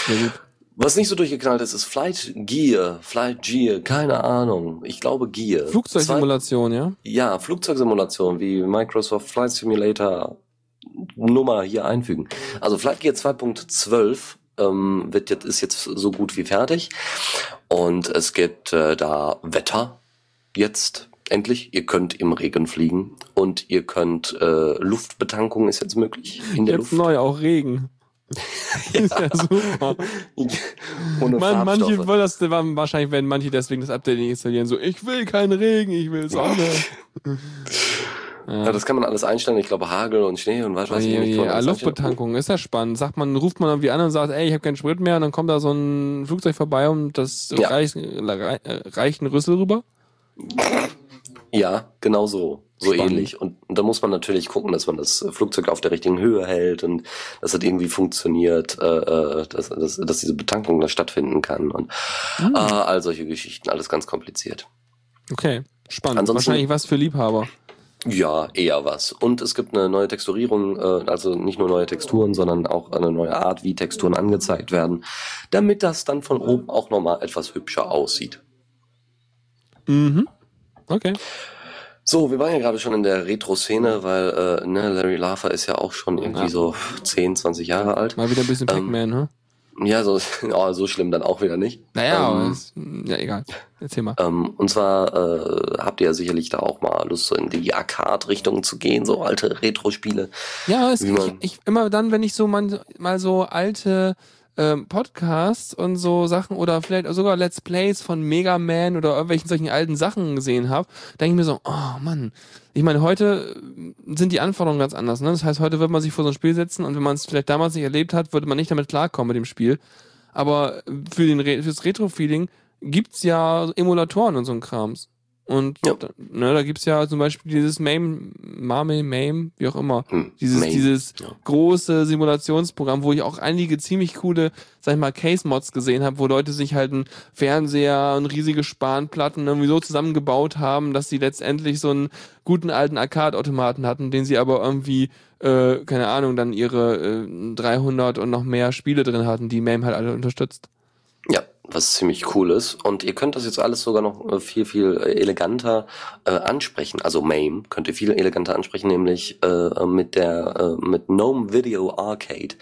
A: Gut.
B: Was nicht so durchgeknallt ist, ist Flight Gear, Flight Gear, keine Ahnung. Ich glaube Gear.
A: Flugzeugsimulation, ja?
B: Zwei, ja, Flugzeugsimulation wie Microsoft Flight Simulator nur mal hier einfügen. Also Flight Gear 2.12 ähm, wird jetzt, ist jetzt so gut wie fertig. Und es gibt äh, da Wetter jetzt endlich. Ihr könnt im Regen fliegen und ihr könnt äh, Luftbetankung ist jetzt möglich in der
A: Jetzt
B: Luft.
A: neu, auch Regen. [LAUGHS] ist [LAUGHS] ja super. Man, manche
B: Farbstoffe.
A: wollen das, wahrscheinlich werden manche deswegen das Update nicht installieren. So, ich will keinen Regen, ich will Sonne. [LAUGHS]
B: Ja, das kann man alles einstellen. Ich glaube Hagel und Schnee und was weiß ich nicht.
A: ja. Luftbetankung ist ja spannend. Sagt man, ruft man irgendwie an und sagt, ey, ich habe keinen Sprit mehr, und dann kommt da so ein Flugzeug vorbei und das
B: Ja.
A: reicht, äh, reicht einen Rüssel rüber.
B: Ja, genau so. So
A: Spannend.
B: ähnlich. Und, und da muss man natürlich gucken, dass man das Flugzeug auf der richtigen Höhe hält und dass das irgendwie funktioniert, äh, äh, dass, dass, dass diese Betankung da stattfinden kann und
A: Hm.
B: äh, all solche Geschichten. Alles ganz kompliziert.
A: Okay, spannend.
B: Ansonsten-
A: Wahrscheinlich was für Liebhaber.
B: Ja, eher was. Und es gibt eine neue Texturierung, äh, also nicht nur neue Texturen, sondern auch eine neue Art, wie Texturen angezeigt werden, damit das dann von oben auch nochmal etwas hübscher aussieht.
A: Mhm. Okay.
B: So, wir waren ja gerade schon in der Retro-Szene, weil äh, ne, Larry Laffer ist ja auch schon irgendwie
A: Ja.
B: so 10, 20 Jahre alt.
A: Mal wieder ein bisschen
B: Ähm,
A: Pac-Man, ne?
B: Ja, so, [LAUGHS] oh, so schlimm dann auch wieder nicht.
A: Naja,
B: ähm,
A: ist, ja, egal. Erzähl mal.
B: Ähm, und zwar äh, habt ihr ja sicherlich da auch mal Lust, so in die Arcade-Richtung zu gehen, so alte Retro-Spiele.
A: Ja, es, ich, ich immer dann, wenn ich so man, mal so alte ähm, Podcasts und so Sachen oder vielleicht sogar Let's Plays von Mega Man oder irgendwelchen solchen alten Sachen gesehen habe, denke ich mir so, oh Mann. Ich meine, heute äh, sind die Anforderungen ganz anders. Ne? Das heißt, heute wird man sich vor so ein Spiel setzen und wenn man es vielleicht damals nicht erlebt hat, würde man nicht damit klarkommen mit dem Spiel. Aber für den Re fürs Retro-Feeling gibt's ja Emulatoren und so ein Krams. Und
B: Ja.
A: da, ne, da gibt's ja zum Beispiel dieses MAME, MAME, MAME, wie auch immer.
B: Hm,
A: Dieses,
B: Main.
A: dieses
B: Ja.
A: große Simulationsprogramm, wo ich auch einige ziemlich coole, sag ich mal, Case-Mods gesehen habe, wo Leute sich halt einen Fernseher und riesige Spanplatten irgendwie so zusammengebaut haben, dass sie letztendlich so einen guten alten Arcade-Automaten hatten, den sie aber irgendwie, äh, keine Ahnung, dann ihre äh, 300 und noch mehr Spiele drin hatten, die MAME halt alle unterstützt.
B: Ja, was ziemlich cool ist. Und ihr könnt das jetzt alles sogar noch äh, viel, viel äh, eleganter äh, ansprechen. Also MAME könnt ihr viel eleganter ansprechen, nämlich äh, mit der äh, mit GNOME Video Arcade.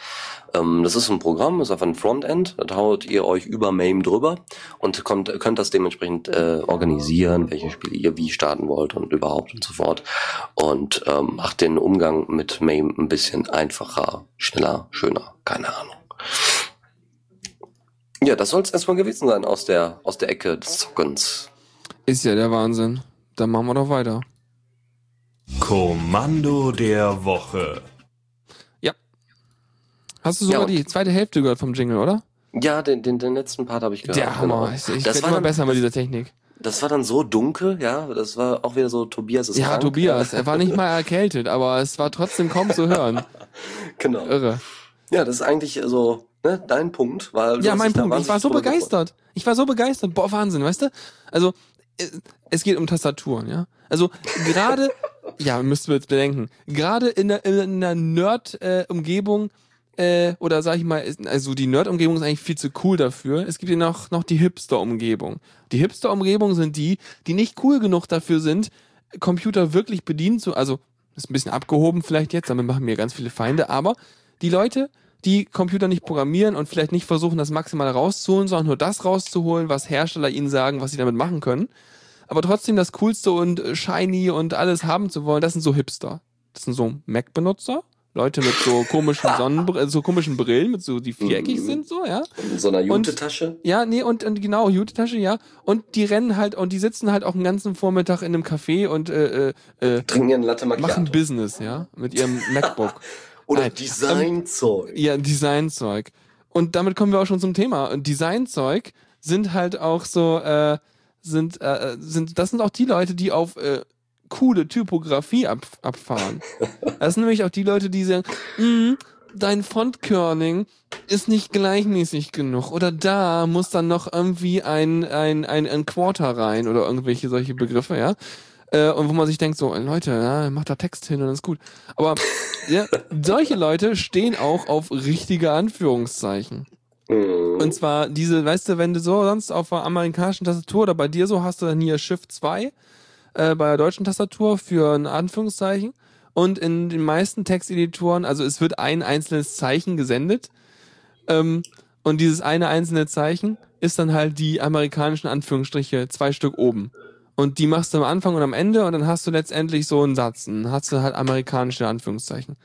B: Ähm, das ist ein Programm, ist auf ein Frontend, da haut ihr euch über MAME drüber und könnt, könnt das dementsprechend äh, organisieren, welche Spiele ihr wie starten wollt und überhaupt und so fort. Und ähm, macht den Umgang mit MAME ein bisschen einfacher, schneller, schöner, keine Ahnung. Ja, das soll es erstmal gewesen sein aus der, aus der Ecke des Zockens.
A: Ist ja der Wahnsinn. Dann machen wir doch weiter.
C: Kommando der Woche.
A: Hast du sogar
B: Ja.
A: die zweite Hälfte gehört vom Jingle, oder?
B: Ja, den, den, den letzten Part habe ich gehört.
A: der Hammer.
B: genau.
A: Ich, ich
B: das, war
A: immer
B: dann,
A: besser mit dieser Technik.
B: das war dann so dunkel, ja, das war auch wieder so Tobias ist
A: Ja,
B: krank.
A: Tobias, er war nicht [LAUGHS] mal erkältet, aber es war trotzdem kaum zu hören.
B: Genau.
A: Irre.
B: Ja, das ist eigentlich so, ne, dein Punkt, weil du
A: Ja, mein Punkt. Ich war so begeistert. Ich war so begeistert. Boah, Wahnsinn, weißt du? Also, äh, es geht um Tastaturen, ja? Also, gerade, [LAUGHS] ja, müssten wir jetzt bedenken, gerade in der, in der Nerd-Umgebung, äh, oder sag ich mal, also die Nerd-Umgebung ist eigentlich viel zu cool dafür. Es gibt ja noch, noch die Hipster-Umgebung. Die Hipster-Umgebung sind die, die nicht cool genug dafür sind, Computer wirklich bedienen zu, also, ist ein bisschen abgehoben vielleicht jetzt, damit machen mir ganz viele Feinde, aber die Leute, die Computer nicht programmieren und vielleicht nicht versuchen, das maximal rauszuholen, sondern nur das rauszuholen, was Hersteller ihnen sagen, was sie damit machen können, aber trotzdem das Coolste und äh, shiny und alles haben zu wollen, das sind so Hipster. Das sind so Mac-Benutzer, Leute mit so komischen [LAUGHS] Sonnenbrillen, so komischen Brillen, mit so, die viereckig
B: Mhm.
A: sind, so, ja.
B: In so einer Jute-Tasche.
A: Ja, nee, und, und genau, Jute-Tasche, ja. Und die rennen halt, und die sitzen halt auch einen ganzen Vormittag in einem Café und äh, äh, äh,
B: Trinken ihren Latte
A: machen
B: Macchiato.
A: Business, ja, mit ihrem [LAUGHS] MacBook.
B: Oder
A: Nein.
B: Designzeug.
A: Ja, Designzeug. Und damit kommen wir auch schon zum Thema. Und Designzeug sind halt auch so, äh, sind, äh, sind, das sind auch die Leute, die auf äh, coole Typografie ab, abfahren. [LAUGHS] Das sind nämlich auch die Leute, die sagen, "Mm, dein Fontkörning ist nicht gleichmäßig genug. Oder da muss dann noch irgendwie ein, ein, ein, ein Quarter rein oder irgendwelche solche Begriffe, ja. Äh, und wo man sich denkt, so, Leute, ja, macht da Text hin und dann ist gut. Aber ja, solche Leute stehen auch auf richtige Anführungszeichen.
B: Mhm.
A: Und zwar diese, weißt du, wenn du so sonst auf der amerikanischen Tastatur oder bei dir so hast du dann hier Shift 2 äh, bei der deutschen Tastatur für ein Anführungszeichen. und in den meisten Texteditoren, also es wird ein einzelnes Zeichen gesendet ähm, und dieses eine einzelne Zeichen ist dann halt die amerikanischen Anführungsstriche, zwei Stück oben. Und die machst du am Anfang und am Ende und dann hast du letztendlich so einen Satz. Dann hast du halt amerikanische Anführungszeichen.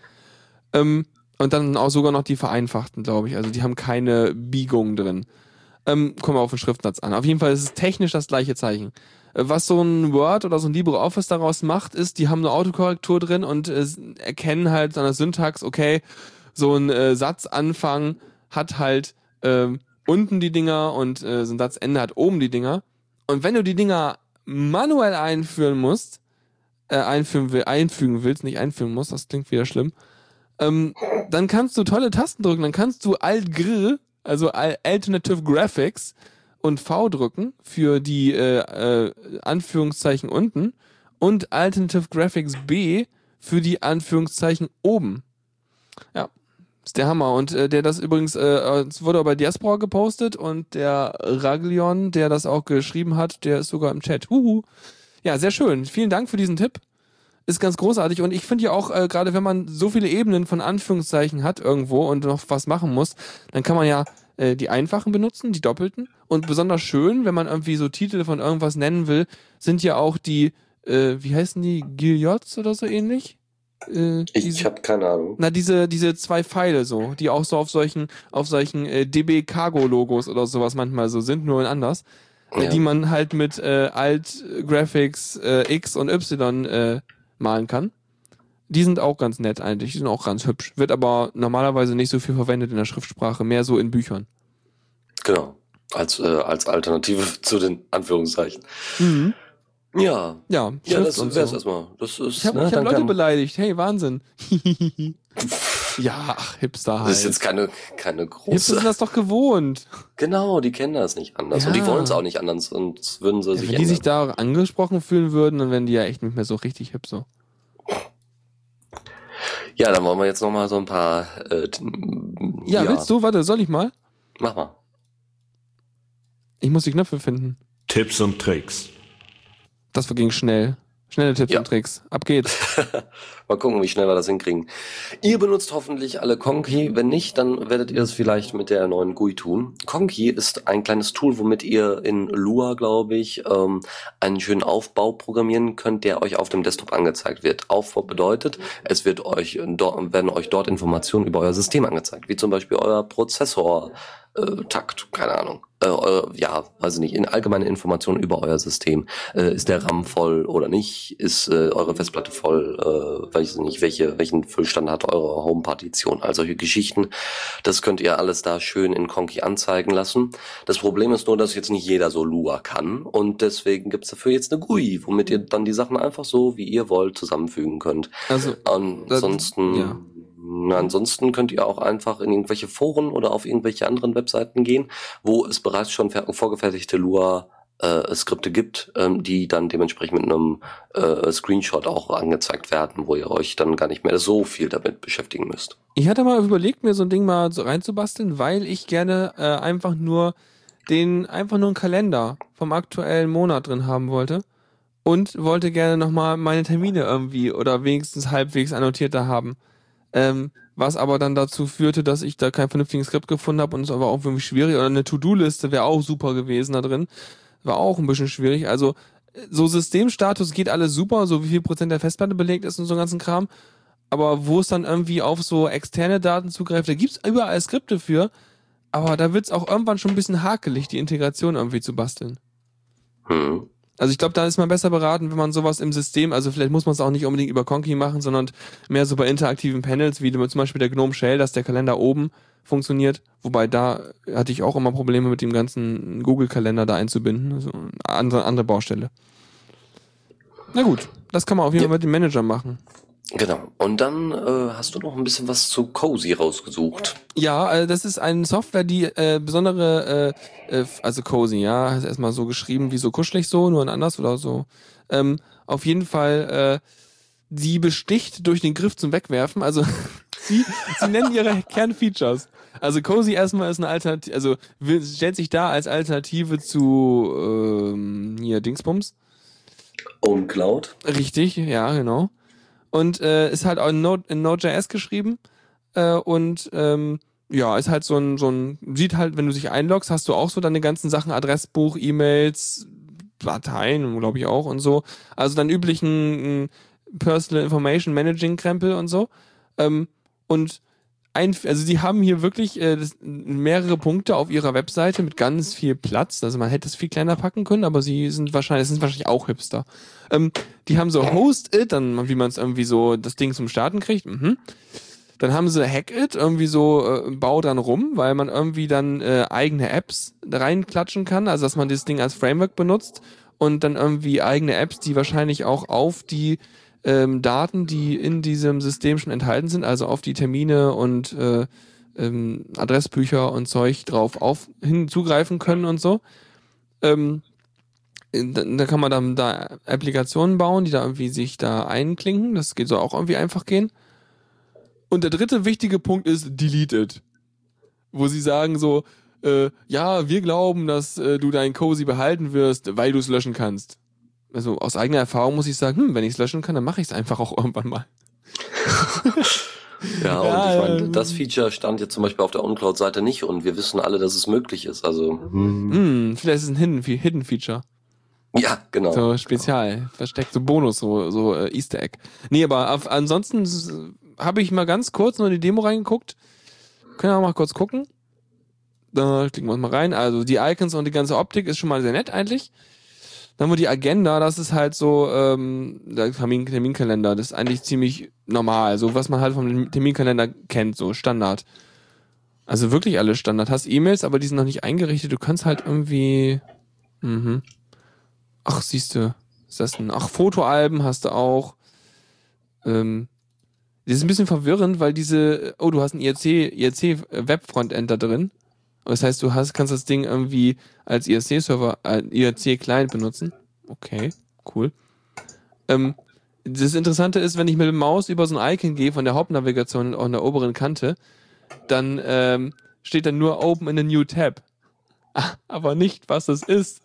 A: Ähm, und dann auch sogar noch die vereinfachten, glaube ich. Also die haben keine Biegung drin. Ähm, kommen wir auf den Schriftsatz an. Auf jeden Fall ist es technisch das gleiche Zeichen. Äh, was so ein Word oder so ein LibreOffice daraus macht, ist, die haben eine Autokorrektur drin und äh, erkennen halt an der Syntax, okay, so ein äh, Satzanfang hat halt äh, unten die Dinger und äh, so ein Satzende hat oben die Dinger. Und wenn du die Dinger manuell einführen musst, äh, einführen will, einfügen willst, nicht einführen musst, das klingt wieder schlimm, ähm, dann kannst du tolle Tasten drücken. Dann kannst du Alt-Gr, also Alternative Graphics und V drücken für die äh, äh, Anführungszeichen unten und Alternative Graphics B für die Anführungszeichen oben. Ja, ist der Hammer. Und äh, der das übrigens, äh, es wurde auch bei Diaspora gepostet und der Raglion, der das auch geschrieben hat, der ist sogar im Chat. Huhu. Ja, sehr schön. Vielen Dank für diesen Tipp ist ganz großartig und ich finde ja auch, äh, gerade wenn man so viele Ebenen von Anführungszeichen hat irgendwo und noch was machen muss, dann kann man ja äh, die einfachen benutzen, die doppelten. Und besonders schön, wenn man irgendwie so Titel von irgendwas nennen will, sind ja auch die, äh, wie heißen die, Guillots oder so ähnlich?
B: Äh, ich habe keine Ahnung.
A: Na, diese, diese zwei Pfeile so, die auch so auf solchen, auf solchen äh, DB Cargo Logos oder sowas manchmal so sind, nur in anders. Äh, ja. Die man halt mit äh, Alt Graphics äh, X und Y äh, malen kann. Die sind auch ganz nett eigentlich, die sind auch ganz hübsch. Wird aber normalerweise nicht so viel verwendet in der Schriftsprache, mehr so in Büchern.
B: Genau, als, äh, als Alternative [LAUGHS] zu den Anführungszeichen. Mhm. Ja.
A: Ja,
B: ja das wäre so. erstmal. Das ist,
A: ich habe ne, hab Leute beleidigt. Hey, Wahnsinn. [LAUGHS] ja, ach, Hipster halt.
B: Das ist jetzt keine, keine große.
A: Hipster sind das doch gewohnt.
B: Genau, die kennen das nicht anders. Ja. Und die wollen es auch nicht anders. Und würden sie ja, sich
A: Wenn ändern. die sich da angesprochen fühlen würden, dann wären die ja echt nicht mehr so richtig hip so.
B: Ja, dann wollen wir jetzt nochmal so ein paar. Äh,
A: ja, ja, willst du? Warte, soll ich mal?
B: Mach mal.
A: Ich muss die Knöpfe finden.
C: Tipps und Tricks.
A: Das ging schnell. Schnelle Tipps ja. und Tricks. Ab geht's. [LAUGHS]
B: Mal gucken, wie schnell wir das hinkriegen. Ihr benutzt hoffentlich alle Conky. Wenn nicht, dann werdet ihr es vielleicht mit der neuen GUI tun. Conky ist ein kleines Tool, womit ihr in Lua, glaube ich, ähm, einen schönen Aufbau programmieren könnt, der euch auf dem Desktop angezeigt wird. Aufbau bedeutet, es wird euch dort, werden euch dort Informationen über euer System angezeigt, wie zum Beispiel euer Prozessor, äh, keine Ahnung. Äh, eure, ja, weiß ich nicht, in allgemeine Informationen über euer System. Äh, ist der RAM voll oder nicht? Ist äh, eure Festplatte voll? Äh, weiß ich nicht, welche, welchen Füllstand hat eure Home-Partition? All solche Geschichten. Das könnt ihr alles da schön in Conky anzeigen lassen. Das Problem ist nur, dass jetzt nicht jeder so Lua kann und deswegen gibt's dafür jetzt eine GUI, womit ihr dann die Sachen einfach so, wie ihr wollt, zusammenfügen könnt.
A: Also
B: ansonsten.
A: ja.
B: Ansonsten könnt ihr auch einfach in irgendwelche Foren oder auf irgendwelche anderen Webseiten gehen, wo es bereits schon vorgefertigte Lua äh, Skripte gibt, ähm, die dann dementsprechend mit einem äh, Screenshot auch angezeigt werden, wo ihr euch dann gar nicht mehr so viel damit beschäftigen müsst.
A: Ich hatte mal überlegt, mir so ein Ding mal so reinzubasteln, weil ich gerne äh, einfach nur den einfach nur einen Kalender vom aktuellen Monat drin haben wollte und wollte gerne nochmal meine Termine irgendwie oder wenigstens halbwegs annotiert da haben. Ähm, was aber dann dazu führte, dass ich da kein vernünftiges Skript gefunden habe und es war auch irgendwie schwierig. Oder eine To-Do-Liste wäre auch super gewesen da drin. War auch ein bisschen schwierig. Also so Systemstatus geht alles super, so wie viel Prozent der Festplatte belegt ist und so ganzen Kram. Aber wo es dann irgendwie auf so externe Daten zugreift, da gibt's überall Skripte für. Aber da wird's auch irgendwann schon ein bisschen hakelig, die Integration irgendwie zu basteln. Hm. Also ich glaube, da ist man besser beraten, wenn man sowas im System, also vielleicht muss man es auch nicht unbedingt über Conky machen, sondern mehr so bei interaktiven Panels, wie zum Beispiel der Gnome Shell, dass der Kalender oben funktioniert. Wobei da hatte ich auch immer Probleme mit dem ganzen Google-Kalender da einzubinden. Also andere, andere Baustelle. Na gut, das kann man auf jeden Fall ja. mit dem Manager machen.
B: Genau. Und dann äh, hast du noch ein bisschen was zu Cozy rausgesucht.
A: Ja, äh, das ist eine Software, die äh, besondere, äh, äh, also Cozy, ja, ist erstmal so geschrieben wie so kuschelig so, nur ein anders oder so. Ähm, auf jeden Fall, äh, die besticht durch den Griff zum Wegwerfen. Also [LAUGHS] sie, sie nennen ihre Kernfeatures. Also Cozy erstmal ist eine Alternative, also stellt sich da als Alternative zu ähm, hier Dingsbums.
B: Own Cloud.
A: Richtig, ja, genau. Und äh, ist halt auch in, Node, in Node.js geschrieben äh, und ähm, ja, ist halt so ein, so ein, sieht halt, wenn du dich einloggst, hast du auch so deine ganzen Sachen, Adressbuch, E-Mails, Dateien, glaube ich auch und so. Also dann üblichen Personal Information Managing Krempel und so. Ähm, und ein, also sie haben hier wirklich äh, das, mehrere Punkte auf ihrer Webseite mit ganz viel Platz. Also man hätte es viel kleiner packen können, aber sie sind wahrscheinlich, sind wahrscheinlich auch Hipster. Ähm, die haben so Host It, dann wie man es irgendwie so das Ding zum Starten kriegt. Mhm. Dann haben sie Hack It, irgendwie so äh, bau dann rum, weil man irgendwie dann äh, eigene Apps reinklatschen kann, also dass man das Ding als Framework benutzt und dann irgendwie eigene Apps, die wahrscheinlich auch auf die ähm, Daten, die in diesem System schon enthalten sind, also auf die Termine und äh, ähm, Adressbücher und Zeug drauf auf hinzugreifen können und so. Ähm, da, da kann man dann da Applikationen bauen, die da irgendwie sich da einklinken. Das geht so auch irgendwie einfach gehen. Und der dritte wichtige Punkt ist Delete it. Wo sie sagen so, äh, ja, wir glauben, dass äh, du dein Cozy behalten wirst, weil du es löschen kannst also aus eigener Erfahrung muss ich sagen, hm, wenn ich es löschen kann, dann mache ich es einfach auch irgendwann mal. [LAUGHS]
B: ja, und ja, ich meine, ähm, das Feature stand jetzt zum Beispiel auf der OnCloud-Seite nicht und wir wissen alle, dass es möglich ist. Also
A: hm. hm vielleicht ist es ein Hidden, Hidden Feature.
B: Ja, genau.
A: So spezial, versteckt, so Bonus, so, so äh, Easter Egg. Nee, aber auf, ansonsten habe ich mal ganz kurz nur in die Demo reingeguckt. Können wir mal kurz gucken. Da klicken wir uns mal rein. Also die Icons und die ganze Optik ist schon mal sehr nett eigentlich. Dann haben die Agenda, das ist halt so ähm, der Termin Terminkalender, das ist eigentlich ziemlich normal, so was man halt vom Terminkalender kennt, so Standard. Also wirklich alle Standard. Hast E-Mails, aber die sind noch nicht eingerichtet. Du kannst halt irgendwie. Mhm. Ach, siehst du, ist das ein. Ach, Fotoalben hast du auch. Ähm, das ist ein bisschen verwirrend, weil diese. Oh, du hast ein IRC, IRC Webfrontend da drin. Das heißt, du hast, kannst das Ding irgendwie als IRC-Server, äh, IRC-Client benutzen. Okay, cool. Ähm, das Interessante ist, wenn ich mit dem Maus über so ein Icon gehe von der Hauptnavigation an der oberen Kante, dann ähm, steht dann nur Open in a New Tab. [LAUGHS] Aber nicht, was das ist.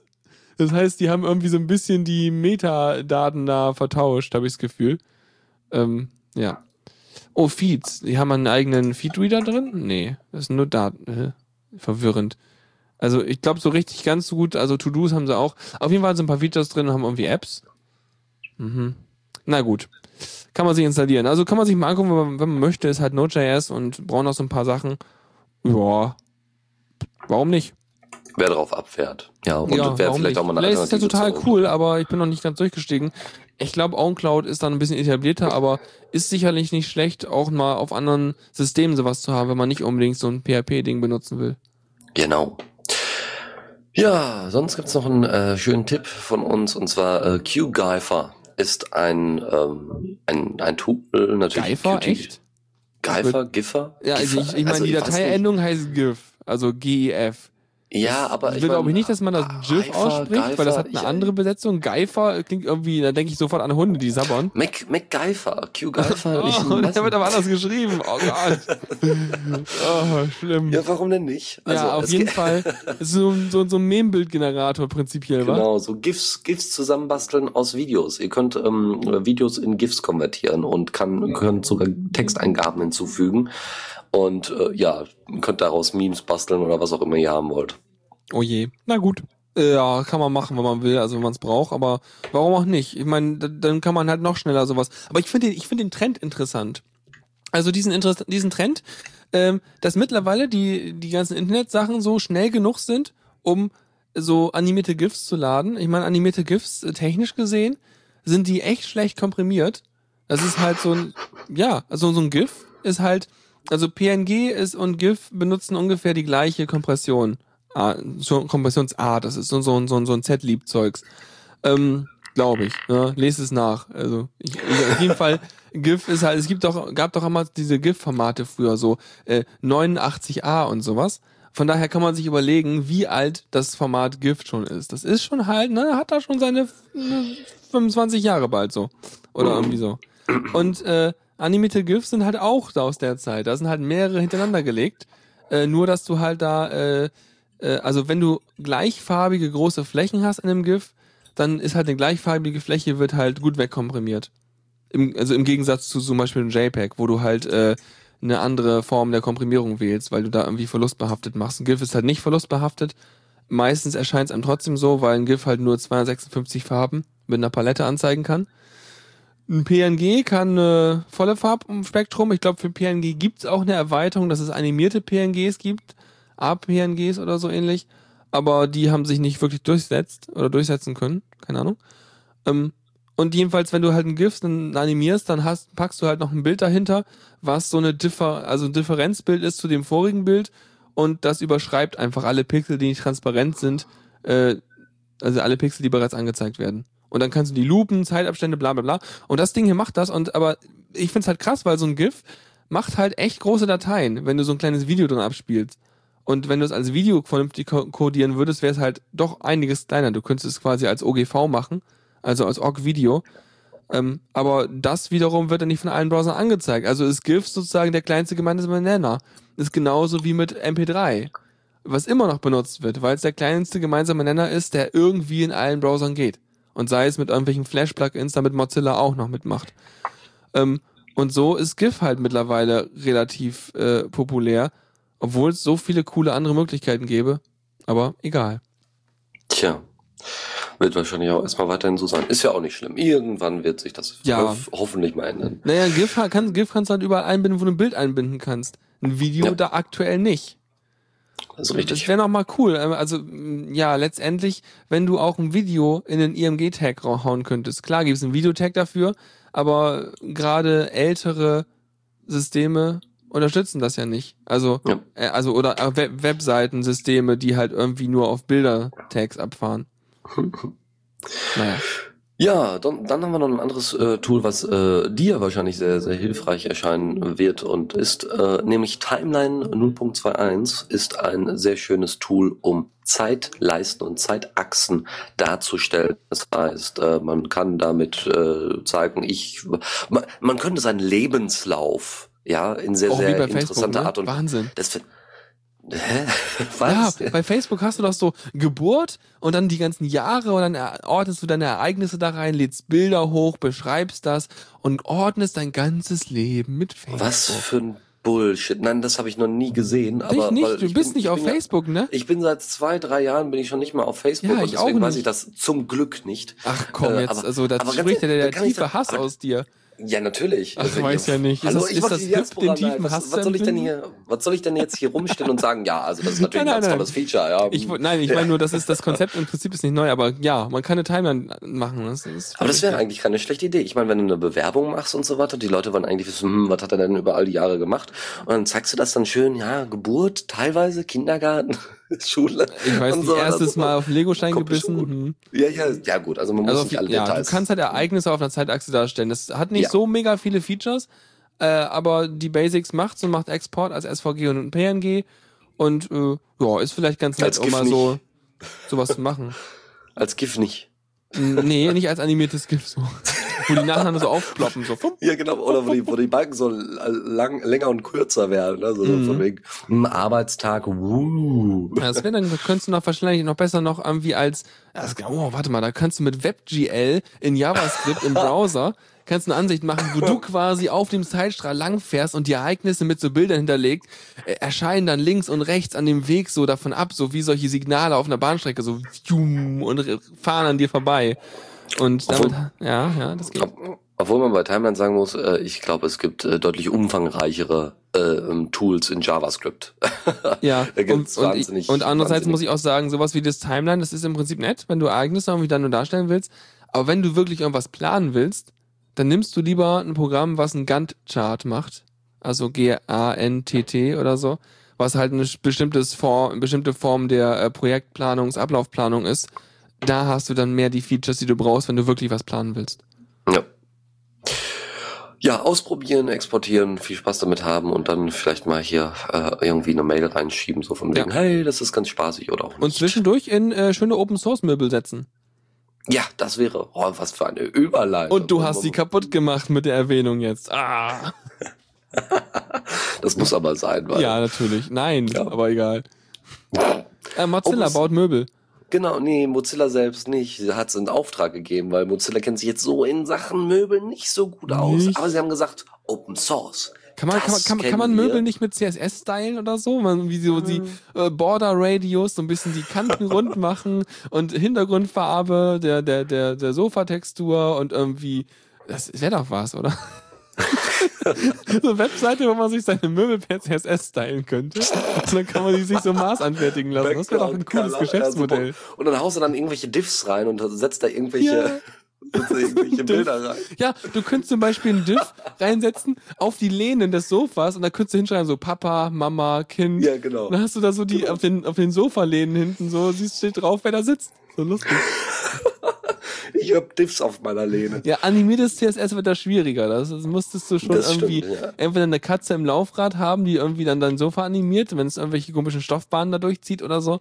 A: Das heißt, die haben irgendwie so ein bisschen die Metadaten da vertauscht, habe ich das Gefühl. Ähm, ja. Oh, Feeds. Die haben einen eigenen Feedreader drin? Nee, das sind nur Daten verwirrend. Also ich glaube so richtig ganz so gut, also To-Dos haben sie auch. Auf jeden Fall sind ein paar Features drin und haben irgendwie Apps. Mhm. Na gut. Kann man sich installieren. Also kann man sich mal angucken, wenn man, wenn man möchte, ist halt Node.js und braucht noch so ein paar Sachen. Ja. Warum nicht?
B: Wer drauf abfährt. Ja, und
A: ja,
B: wäre vielleicht
A: nicht?
B: auch mal
A: eine Vielleicht ist ja total cool, aber ich bin noch nicht ganz durchgestiegen. Ich glaube, OwnCloud ist dann ein bisschen etablierter, aber ist sicherlich nicht schlecht, auch mal auf anderen Systemen sowas zu haben, wenn man nicht unbedingt so ein PHP-Ding benutzen will.
B: Genau. Ja, sonst gibt's noch einen äh, schönen Tipp von uns und zwar äh, QGyfer ist ein, ähm, ein, ein Tool natürlich.
A: Geifer, echt?
B: Geifer, Giffer?
A: Ja, also ich, ich meine, also, die Dateiendung heißt GIF, also GIF.
B: Ja, aber
A: ich will glaube ich nicht, dass man das GIF ausspricht, Geifer, weil das hat eine ich, andere Besetzung. Geifer klingt irgendwie, da denke ich sofort an Hunde, die sabbern.
B: Mac, MacGyver, Q-Geifer. [LAUGHS]
A: oh, der wird aber anders geschrieben. Oh Gott. [LAUGHS] oh, schlimm.
B: Ja, warum denn nicht?
A: Also, ja, auf jeden Fall. [LAUGHS] So, so, so ein Meme-Bildgenerator prinzipiell,
B: wa? Genau, so GIFs, GIFs zusammenbasteln aus Videos. Ihr könnt ähm, Videos in GIFs konvertieren und kann, könnt sogar Texteingaben hinzufügen. Und äh, ja, könnt daraus Memes basteln oder was auch immer ihr haben wollt.
A: Oh je. Na gut. Ja, kann man machen, wenn man will, also wenn man es braucht, aber warum auch nicht? Ich meine, dann kann man halt noch schneller sowas. Aber ich finde den, ich finde den Trend interessant. Also diesen, Interess diesen Trend, ähm, dass mittlerweile die, die ganzen Internetsachen so schnell genug sind, um so animierte GIFs zu laden. Ich meine, animierte GIFs, äh, technisch gesehen, sind die echt schlecht komprimiert. Das ist halt so ein, ja, also so ein GIF ist halt, also PNG ist und GIF benutzen ungefähr die gleiche Kompression. Ah, Kompressionsart. Das ist so, so, so, so ein Z-Lieb-Zeugs. Ähm, Glaube ich. Ja, lest es nach. Also ich, ich, auf jeden Fall, GIF ist halt, es gibt doch, gab doch immer diese GIF-Formate früher, so äh, 89a und sowas. Von daher kann man sich überlegen, wie alt das Format GIF schon ist. Das ist schon halt, ne, hat da schon seine ne, 25 Jahre bald so. Oder irgendwie so. Und äh, Animated GIFs sind halt auch da aus der Zeit. Da sind halt mehrere hintereinander gelegt. Äh, nur, dass du halt da, äh, äh, also wenn du gleichfarbige große Flächen hast in einem GIF, dann ist halt eine gleichfarbige Fläche wird halt gut wegkomprimiert. Im, also im Gegensatz zu zum Beispiel einem JPEG, wo du halt äh, eine andere Form der Komprimierung wählst, weil du da irgendwie verlustbehaftet machst. Ein GIF ist halt nicht verlustbehaftet. Meistens erscheint es einem trotzdem so, weil ein GIF halt nur 256 Farben mit einer Palette anzeigen kann. Ein PNG kann äh, volle Farbspektrum. Ich glaube, für PNG gibt's auch eine Erweiterung, dass es animierte PNGs gibt. APNGs oder so ähnlich. Aber die haben sich nicht wirklich durchsetzt oder durchsetzen können. Keine Ahnung. Ähm, und jedenfalls, wenn du halt ein GIF animierst, dann hast, packst du halt noch ein Bild dahinter, was so eine Differ, also ein Differenzbild ist zu dem vorigen Bild und das überschreibt einfach alle Pixel, die nicht transparent sind, äh, also alle Pixel, die bereits angezeigt werden. Und dann kannst du die Lupen, Zeitabstände, bla bla bla. Und das Ding hier macht das und aber ich find's halt krass, weil so ein GIF macht halt echt große Dateien, wenn du so ein kleines Video drin abspielst. Und wenn du es als Video vernünftig codieren würdest, wäre es halt doch einiges kleiner. Du könntest es quasi als OGV machen also als OGG-Video. Ähm, aber das wiederum wird dann nicht von allen Browsern angezeigt. Also ist GIF sozusagen der kleinste gemeinsame Nenner. Ist genauso wie mit MP3, was immer noch benutzt wird, weil es der kleinste gemeinsame Nenner ist, der irgendwie in allen Browsern geht. Und sei es mit irgendwelchen Flash-Plugins, damit Mozilla auch noch mitmacht. Ähm, und so ist GIF halt mittlerweile relativ äh, populär, obwohl es so viele coole andere Möglichkeiten gäbe. Aber egal.
B: Tja. Wird wahrscheinlich auch erstmal weiterhin so sein. Ist ja auch nicht schlimm. Irgendwann wird sich das
A: ja.
B: hoffentlich mal ändern.
A: Naja, GIF, kann, GIF kannst du halt überall einbinden, wo du ein Bild einbinden kannst. Ein Video ja. da aktuell nicht.
B: Also richtig.
A: Das wäre noch mal cool. Ähm, also ja, letztendlich, wenn du auch ein Video in den IMG-Tag hauen könntest. Klar gibt es einen Videotag dafür, aber gerade ältere Systeme unterstützen das ja nicht. Also, ja. Äh, also oder Web Webseitensysteme, die halt irgendwie nur auf Bilder-Tags abfahren [LAUGHS]
B: naja. Ja, dann, dann haben wir noch ein anderes äh, Tool, was äh, dir wahrscheinlich sehr, sehr hilfreich erscheinen wird und ist, äh, nämlich Timeline 0.21 ist ein sehr schönes Tool, um Zeitleisten und Zeitachsen darzustellen. Das heißt, äh, man kann damit äh, zeigen, ich, man, man könnte seinen Lebenslauf ja, in sehr, Auch sehr interessanter ne? Art und
A: Wahnsinn.
B: Das,
A: Hä? [LAUGHS] Was? Ja, bei Facebook hast du doch so Geburt und dann die ganzen Jahre und dann ordnest du deine Ereignisse da rein, lädst Bilder hoch, beschreibst das und ordnest dein ganzes Leben mit Facebook.
B: Was für ein Bullshit. Nein, das habe ich noch nie gesehen. Aber
A: ich nicht, du bist bin, nicht auf Facebook,
B: ja,
A: ne?
B: Ich bin seit zwei, drei Jahren bin ich schon nicht mehr auf Facebook
A: ja,
B: ich und deswegen weiß ich das zum Glück nicht.
A: Ach komm, äh, jetzt, aber, also da spricht ja der, der tiefe Hass aus dir.
B: Ja, natürlich.
A: Ach, also, weiß ja nicht.
B: Hallo,
A: ist
B: das, das hüpft den tiefen was, was soll ich denn hier, was soll ich denn jetzt hier rumstellen und sagen, ja, also das ist [LAUGHS] natürlich nein, ein ganz nein, tolles Feature, ja.
A: Ich, nein, ich meine nur, das ist, das Konzept im Prinzip ist nicht neu, aber ja, man kann eine Timeline machen. Das
B: ist aber das wäre eigentlich keine schlechte Idee. Ich meine, wenn du eine Bewerbung machst und so weiter, die Leute wollen eigentlich wissen, hm, was hat er denn über all die Jahre gemacht? Und dann zeigst du das dann schön, ja, Geburt, teilweise, Kindergarten. [LAUGHS] Schule.
A: Ich weiß nicht, so, erstes Mal auf Legostein gebissen.
B: Mhm. Ja, ja, ja gut, also man muss also nicht alle
A: ja, Details. Du kannst halt Ereignisse auf einer Zeitachse darstellen. Das hat nicht ja. so mega viele Features, äh, aber die Basics macht's und macht Export als SVG und PNG und äh, ja, ist vielleicht ganz nett, um mal so sowas zu machen. [LAUGHS]
B: Als GIF nicht.
A: Nee, nicht als animiertes GIF so. [LAUGHS] Wo die nacheinander so aufploppen, so.
B: Ja, genau, oder wo die, wo die Balken so lang, länger und kürzer werden, also so mhm. von wegen hm, Arbeitstag, wuh.
A: Ja, das wäre dann, könntest du noch wahrscheinlich noch besser noch irgendwie als, oh, warte mal, da kannst du mit WebGL in JavaScript im [LAUGHS] Browser kannst du eine Ansicht machen, wo du quasi auf dem Zeitstrahl langfährst und die Ereignisse mit so Bildern hinterlegt, äh, erscheinen dann links und rechts an dem Weg so davon ab, so wie solche Signale auf einer Bahnstrecke, so und fahren an dir vorbei. Und damit, obwohl, ja, ja, das geht.
B: Obwohl man bei Timeline sagen muss, äh, ich glaube, es gibt äh, deutlich umfangreichere äh, ähm, Tools in JavaScript. [LAUGHS]
A: ja, und, und, ich, und andererseits muss ich auch sagen, sowas wie das Timeline, das ist im Prinzip nett, wenn du Ereignisse irgendwie dann nur darstellen willst. Aber wenn du wirklich irgendwas planen willst, dann nimmst du lieber ein Programm, was ein Gantt-Chart macht, also G-A-N-T-T oder so, was halt eine bestimmtes Form, eine bestimmte Form der äh, Projektplanungs-, Ablaufplanung ist. Da hast du dann mehr die Features, die du brauchst, wenn du wirklich was planen willst.
B: Ja. Ja, ausprobieren, exportieren, viel Spaß damit haben und dann vielleicht mal hier äh, irgendwie eine Mail reinschieben, so von wegen, ja. hey, das ist ganz spaßig oder auch nicht.
A: Und zwischendurch in äh, schöne Open-Source-Möbel setzen.
B: Ja, das wäre, oh, was für eine Überleitung.
A: Und du hast sie kaputt gemacht mit der Erwähnung jetzt. Ah. [LAUGHS]
B: das muss aber sein, weil.
A: Ja, natürlich. Nein, ja. aber egal. [LAUGHS] Äh, Mozilla baut Möbel.
B: Genau, nee, Mozilla selbst nicht. Sie hat es in Auftrag gegeben, weil Mozilla kennt sich jetzt so in Sachen Möbeln nicht so gut aus.
A: Nicht?
B: Aber sie haben gesagt, Open Source.
A: Kann man, kann man, kann, man- kann man
B: wir.
A: Möbel nicht mit CSS stylen oder so? Man, wie so die äh, Border Radius, so ein bisschen die Kanten [LAUGHS] rund machen und Hintergrundfarbe der, der, der, der Sofatextur und irgendwie, das wäre doch was, oder? [LAUGHS] so eine Webseite, wo man sich seine Möbel per CSS stylen könnte. Und dann kann man die sich so maßanfertigen lassen. Das wäre doch ein cooles
B: Background-Color,
A: Geschäftsmodell.
B: ja, und dann haust du dann irgendwelche Diffs rein und setzt da irgendwelche,
A: Ja. [LAUGHS]
B: setzt da irgendwelche Bilder rein.
A: Ja, du könntest zum Beispiel einen Diff [LAUGHS] reinsetzen auf die Lehnen des Sofas und da könntest du hinschreiben, so Papa, Mama, Kind.
B: Ja, genau.
A: Und dann hast du da so die auf den, auf den Sofalehnen hinten so, siehst steht drauf, wer da sitzt. So lustig.
B: Ich hab Diffs auf meiner Lehne.
A: Ja, animiertes CSS wird da schwieriger. Das, das musstest du schon
B: Das stimmt,
A: irgendwie
B: ja.
A: entweder eine Katze im Laufrad haben, die irgendwie dann dein Sofa animiert, wenn es irgendwelche komischen Stoffbahnen da durchzieht oder so.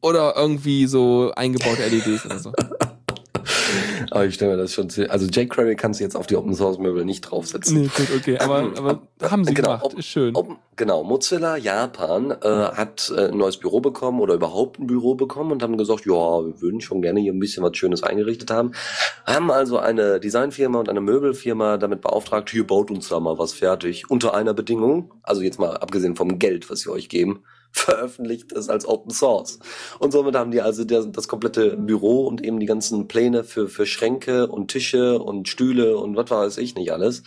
A: Oder irgendwie so eingebaute LEDs oder so. [LAUGHS]
B: Aber ich stelle mir das schon zu. Also jQuery kannst du jetzt auf die Open Source Möbel nicht draufsetzen.
A: Nee, gut, okay. Aber, aber haben sie
B: Genau,
A: gemacht.
B: ob-
A: Ist schön.
B: Open, genau, Mozilla Japan äh, hat äh, ein neues Büro bekommen oder überhaupt ein Büro bekommen und haben gesagt, ja, wir würden schon gerne hier ein bisschen was Schönes eingerichtet haben. Haben also eine Designfirma und eine Möbelfirma damit beauftragt, hier baut uns da mal was fertig. Unter einer Bedingung, also jetzt mal abgesehen vom Geld, was sie euch geben, veröffentlicht es als Open Source. Und somit haben die also der, das komplette Büro und eben die ganzen Pläne für, für Schränke und Tische und Stühle und was weiß ich nicht alles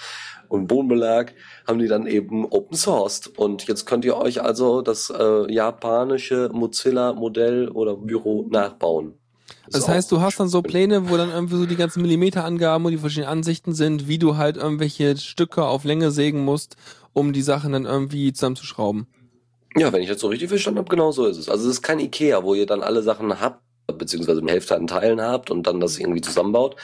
B: und Bodenbelag haben die dann eben open sourced. Und jetzt könnt ihr euch also das äh, japanische Mozilla-Modell oder Büro nachbauen. Ist
A: Das heißt, du hast dann so. Pläne, wo dann irgendwie so die ganzen Millimeterangaben und die verschiedenen Ansichten sind, wie du halt irgendwelche Stücke auf Länge sägen musst, um die Sachen dann irgendwie zusammenzuschrauben.
B: Ja, wenn ich das so richtig verstanden habe, genau so ist es. Also es ist kein Ikea, wo ihr dann alle Sachen habt, beziehungsweise eine Hälfte an Teilen habt und dann das irgendwie zusammenbaut.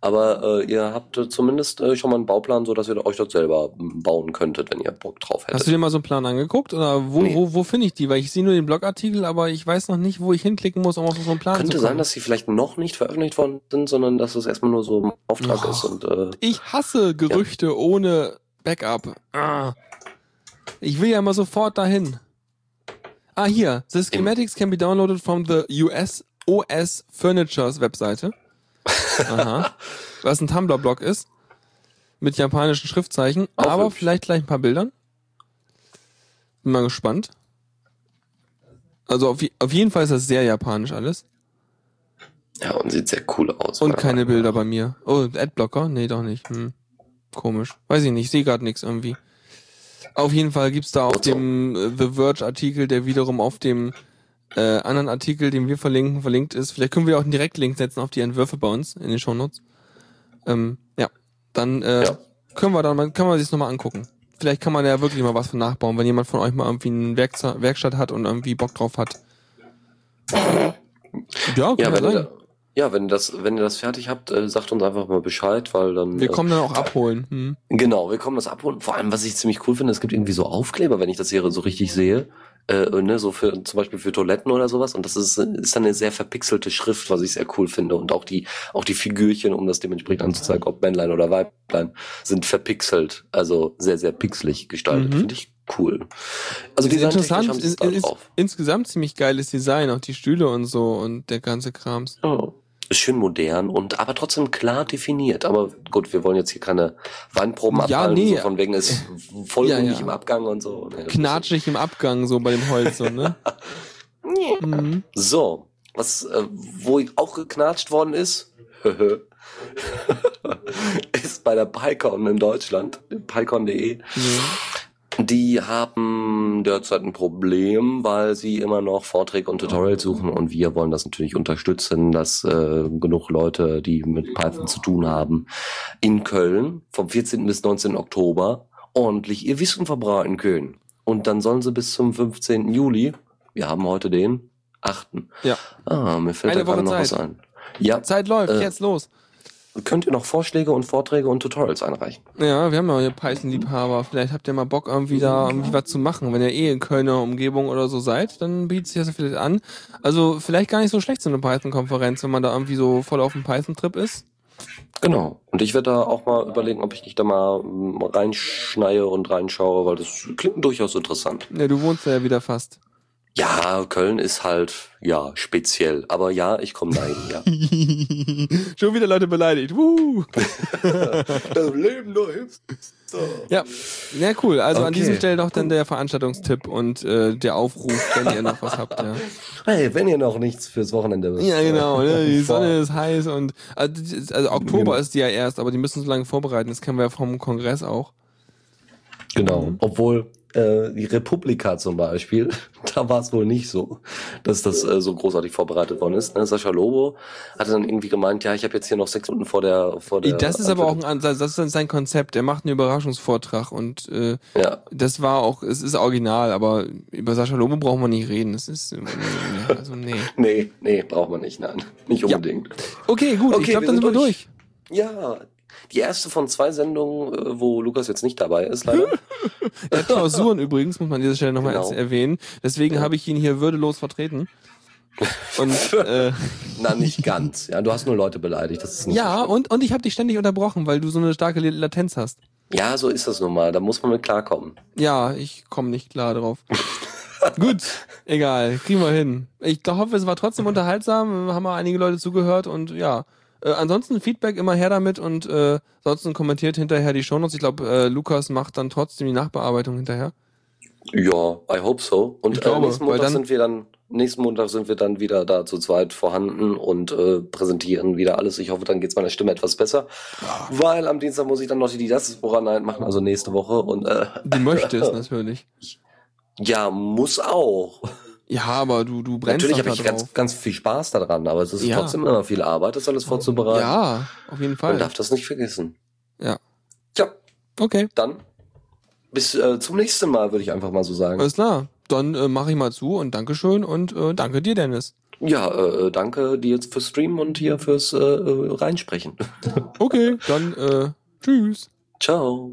B: Aber äh, ihr habt äh, zumindest äh, schon mal einen Bauplan, so dass ihr euch das selber m, bauen könntet, wenn ihr Bock drauf hättet.
A: Hast du dir mal so einen Plan angeguckt? Oder wo,
B: Nee.
A: wo, wo finde ich die? Weil ich sehe nur den Blogartikel, aber ich weiß noch nicht, wo ich hinklicken muss, um auf so einen Plan
B: Könnte
A: zu kommen.
B: sein, dass sie vielleicht noch nicht veröffentlicht worden sind, sondern dass es erstmal nur so im Auftrag
A: Ach.
B: ist. Und äh,
A: ich hasse Gerüchte ohne Backup. Ah. Ich will ja immer sofort dahin. Ah, hier. The schematics can be downloaded from the US OS Furnitures Webseite. Aha. [LAUGHS] Was ein Tumblr-Blog ist. Mit japanischen Schriftzeichen.
B: Auch
A: aber
B: hübsch.
A: vielleicht gleich ein paar Bildern. Bin mal gespannt. Also auf, auf jeden Fall ist das sehr japanisch alles.
B: ja, und sieht sehr cool aus.
A: Und keine
B: Meinung
A: Bilder bei mir. Oh, Adblocker? Nee, doch nicht. Hm. Komisch. Weiß ich nicht, sehe gerade nichts irgendwie. Auf jeden Fall gibt's da auf dem äh, The Verge Artikel, der wiederum auf dem äh, anderen Artikel, den wir verlinken, verlinkt ist. Vielleicht können wir auch einen Direktlink setzen auf die Entwürfe bei uns in den Shownotes. Ähm, ja, dann äh,
B: Ja.
A: können wir dann kann man sich nochmal angucken. Vielleicht kann man ja wirklich mal was von nachbauen, wenn jemand von euch mal irgendwie eine Werkze Werkstatt hat und irgendwie Bock drauf hat. [LAUGHS] Ja,
B: Ja,
A: ja
B: wenn da- ja, wenn ihr das, wenn ihr das fertig habt, äh, sagt uns einfach mal Bescheid, weil dann.
A: Wir
B: äh,
A: kommen dann auch abholen. Hm.
B: Genau, wir kommen das abholen. Vor allem, was ich ziemlich cool finde, es gibt irgendwie so Aufkleber, wenn ich das hier so richtig sehe. Äh, ne, so für zum Beispiel für Toiletten oder sowas. Und das ist, ist dann eine sehr verpixelte Schrift, was ich sehr cool finde. Und auch die, auch die Figürchen, um das dementsprechend anzuzeigen, ob Männlein oder Weiblein, sind verpixelt. Also sehr, sehr pixelig gestaltet.
A: Mhm.
B: Finde ich cool. Also
A: ist
B: designtechnisch
A: interessant,
B: haben
A: ist, ist,
B: drauf.
A: insgesamt ziemlich geiles Design, auch die Stühle und so und der ganze Krams.
B: Ja. Ist schön modern und aber trotzdem klar definiert. Aber gut, wir wollen jetzt hier keine Weinproben
A: Ja,
B: abhalten,
A: nee.
B: so von wegen ist voll
A: Ja,
B: ja, im Abgang und so. Nee,
A: Knatschig im Abgang, so bei dem Holz, so, ne? [LAUGHS] mhm.
B: So, was, äh, wo auch geknatscht worden ist, [LAUGHS] ist bei der PyCon in Deutschland, pycon.de.
A: ja.
B: Die haben derzeit ein Problem, weil sie immer noch Vorträge und Tutorials suchen und wir wollen das natürlich unterstützen, dass äh, genug Leute, die mit Python zu tun haben, in Köln vom 14. bis 19. Oktober ordentlich ihr Wissen verbreiten können. Und dann sollen sie bis zum 15. Juli, wir haben heute den 8.
A: Ja.
B: Ah, mir fällt
A: Eine
B: da gerade noch was
A: Zeit.
B: ein. Ja,
A: Zeit läuft,
B: Äh,
A: jetzt los.
B: Könnt ihr noch Vorschläge und Vorträge und Tutorials einreichen.
A: Ja, wir haben ja hier Python-Liebhaber. Vielleicht habt ihr mal Bock, irgendwie da irgendwie was zu machen. Wenn ihr eh in Kölner Umgebung oder so seid, dann bietet sich das vielleicht an. Also vielleicht gar nicht so schlecht so eine Python-Konferenz, wenn man da irgendwie so voll auf dem Python-Trip ist.
B: Genau. Und ich werde da auch mal überlegen, ob ich nicht da mal mm, reinschneie und reinschaue, weil das klingt durchaus interessant.
A: Ja, du wohnst ja wieder fast.
B: Ja, Köln ist halt, ja, speziell. Aber ja, ich komme dahin, ja. [LAUGHS]
A: Schon wieder Leute beleidigt. Woo. [LAUGHS]
B: das Leben der Hipster.
A: Ja, ja cool. Also an
B: Okay.
A: dieser Stelle doch dann der Veranstaltungstipp und äh, der Aufruf, wenn ihr noch was habt. Ja, [LAUGHS]
B: Hey, wenn ihr noch nichts fürs Wochenende
A: ja genau. Ne? Die Sonne ist heiß und also, also Oktober ist die ja erst, aber die müssen so lange vorbereiten. Das kennen wir ja vom Kongress auch.
B: Genau. Obwohl äh, die Republika zum Beispiel, [LAUGHS] da war es wohl nicht so, dass das äh, so großartig vorbereitet worden ist. Ne? Sascha Lobo hatte dann irgendwie gemeint, ja, ich habe jetzt hier noch sechs Minuten vor der vor der.
A: Das ist aber auch ein Ansatz, das ist sein Konzept. Er macht einen Überraschungsvortrag und äh,
B: ja.
A: das war auch, es ist original, aber über Sascha Lobo brauchen wir nicht reden. Das ist, ja, [LAUGHS] also nee.
B: Nee, nee, braucht man nicht, nein. Nicht
A: Ja.
B: unbedingt.
A: Okay, gut, ich
B: Okay,
A: glaube,
B: wir
A: dann sind
B: sind
A: wir durch.
B: Ja. Die erste von zwei Sendungen, äh, wo Lukas jetzt nicht dabei ist, leider. [LAUGHS]
A: Er hat Klausuren übrigens, muss man an dieser Stelle nochmal
B: Genau.
A: erwähnen. Deswegen
B: Ja.
A: habe ich ihn hier würdelos vertreten. Und [LAUGHS] äh,
B: Na, nicht ganz. Ja, du hast nur Leute beleidigt. Das ist nicht
A: ja,
B: schlimm.
A: und, und ich habe dich ständig unterbrochen, weil du so eine starke Latenz hast.
B: ja, so ist das nun mal. Da muss man mit klarkommen.
A: Ja, ich komme nicht klar drauf. [LAUGHS] Gut, egal, kriegen wir hin. Ich hoffe, es war trotzdem unterhaltsam, haben wir einige Leute zugehört und ja. Äh, ansonsten Feedback immer her damit und äh, ansonsten kommentiert hinterher die Shownotes. Ich glaube, äh, Lukas macht dann trotzdem die Nachbearbeitung hinterher.
B: Ja, I hope so. Und
A: Ich glaube,
B: äh, nächsten Montag
A: dann-
B: sind wir dann nächsten Montag sind wir dann wieder da zu zweit vorhanden und äh, präsentieren wieder alles. Ich hoffe, dann geht's meiner Stimme etwas besser, weil am Dienstag muss ich dann noch die Diaspora Night machen, also nächste Woche und äh,
A: Du möchtest [LAUGHS] natürlich.
B: ja, muss auch.
A: Ja, aber du, du brennst
B: Natürlich habe ich ganz,
A: drauf.
B: ganz viel Spaß daran, aber es ist
A: Ja.
B: trotzdem immer viel Arbeit, das alles vorzubereiten.
A: Ja, auf jeden
B: Man
A: Fall.
B: darf das nicht vergessen.
A: Ja.
B: Tja,
A: Okay,
B: dann bis äh, zum nächsten Mal, würde ich einfach mal so sagen.
A: alles klar. Dann äh, mache ich mal zu und Dankeschön und äh, danke dir, Dennis.
B: Ja, äh, danke dir jetzt fürs Streamen und hier fürs äh, äh, Reinsprechen. [LAUGHS]
A: Okay, dann äh, tschüss.
B: Ciao.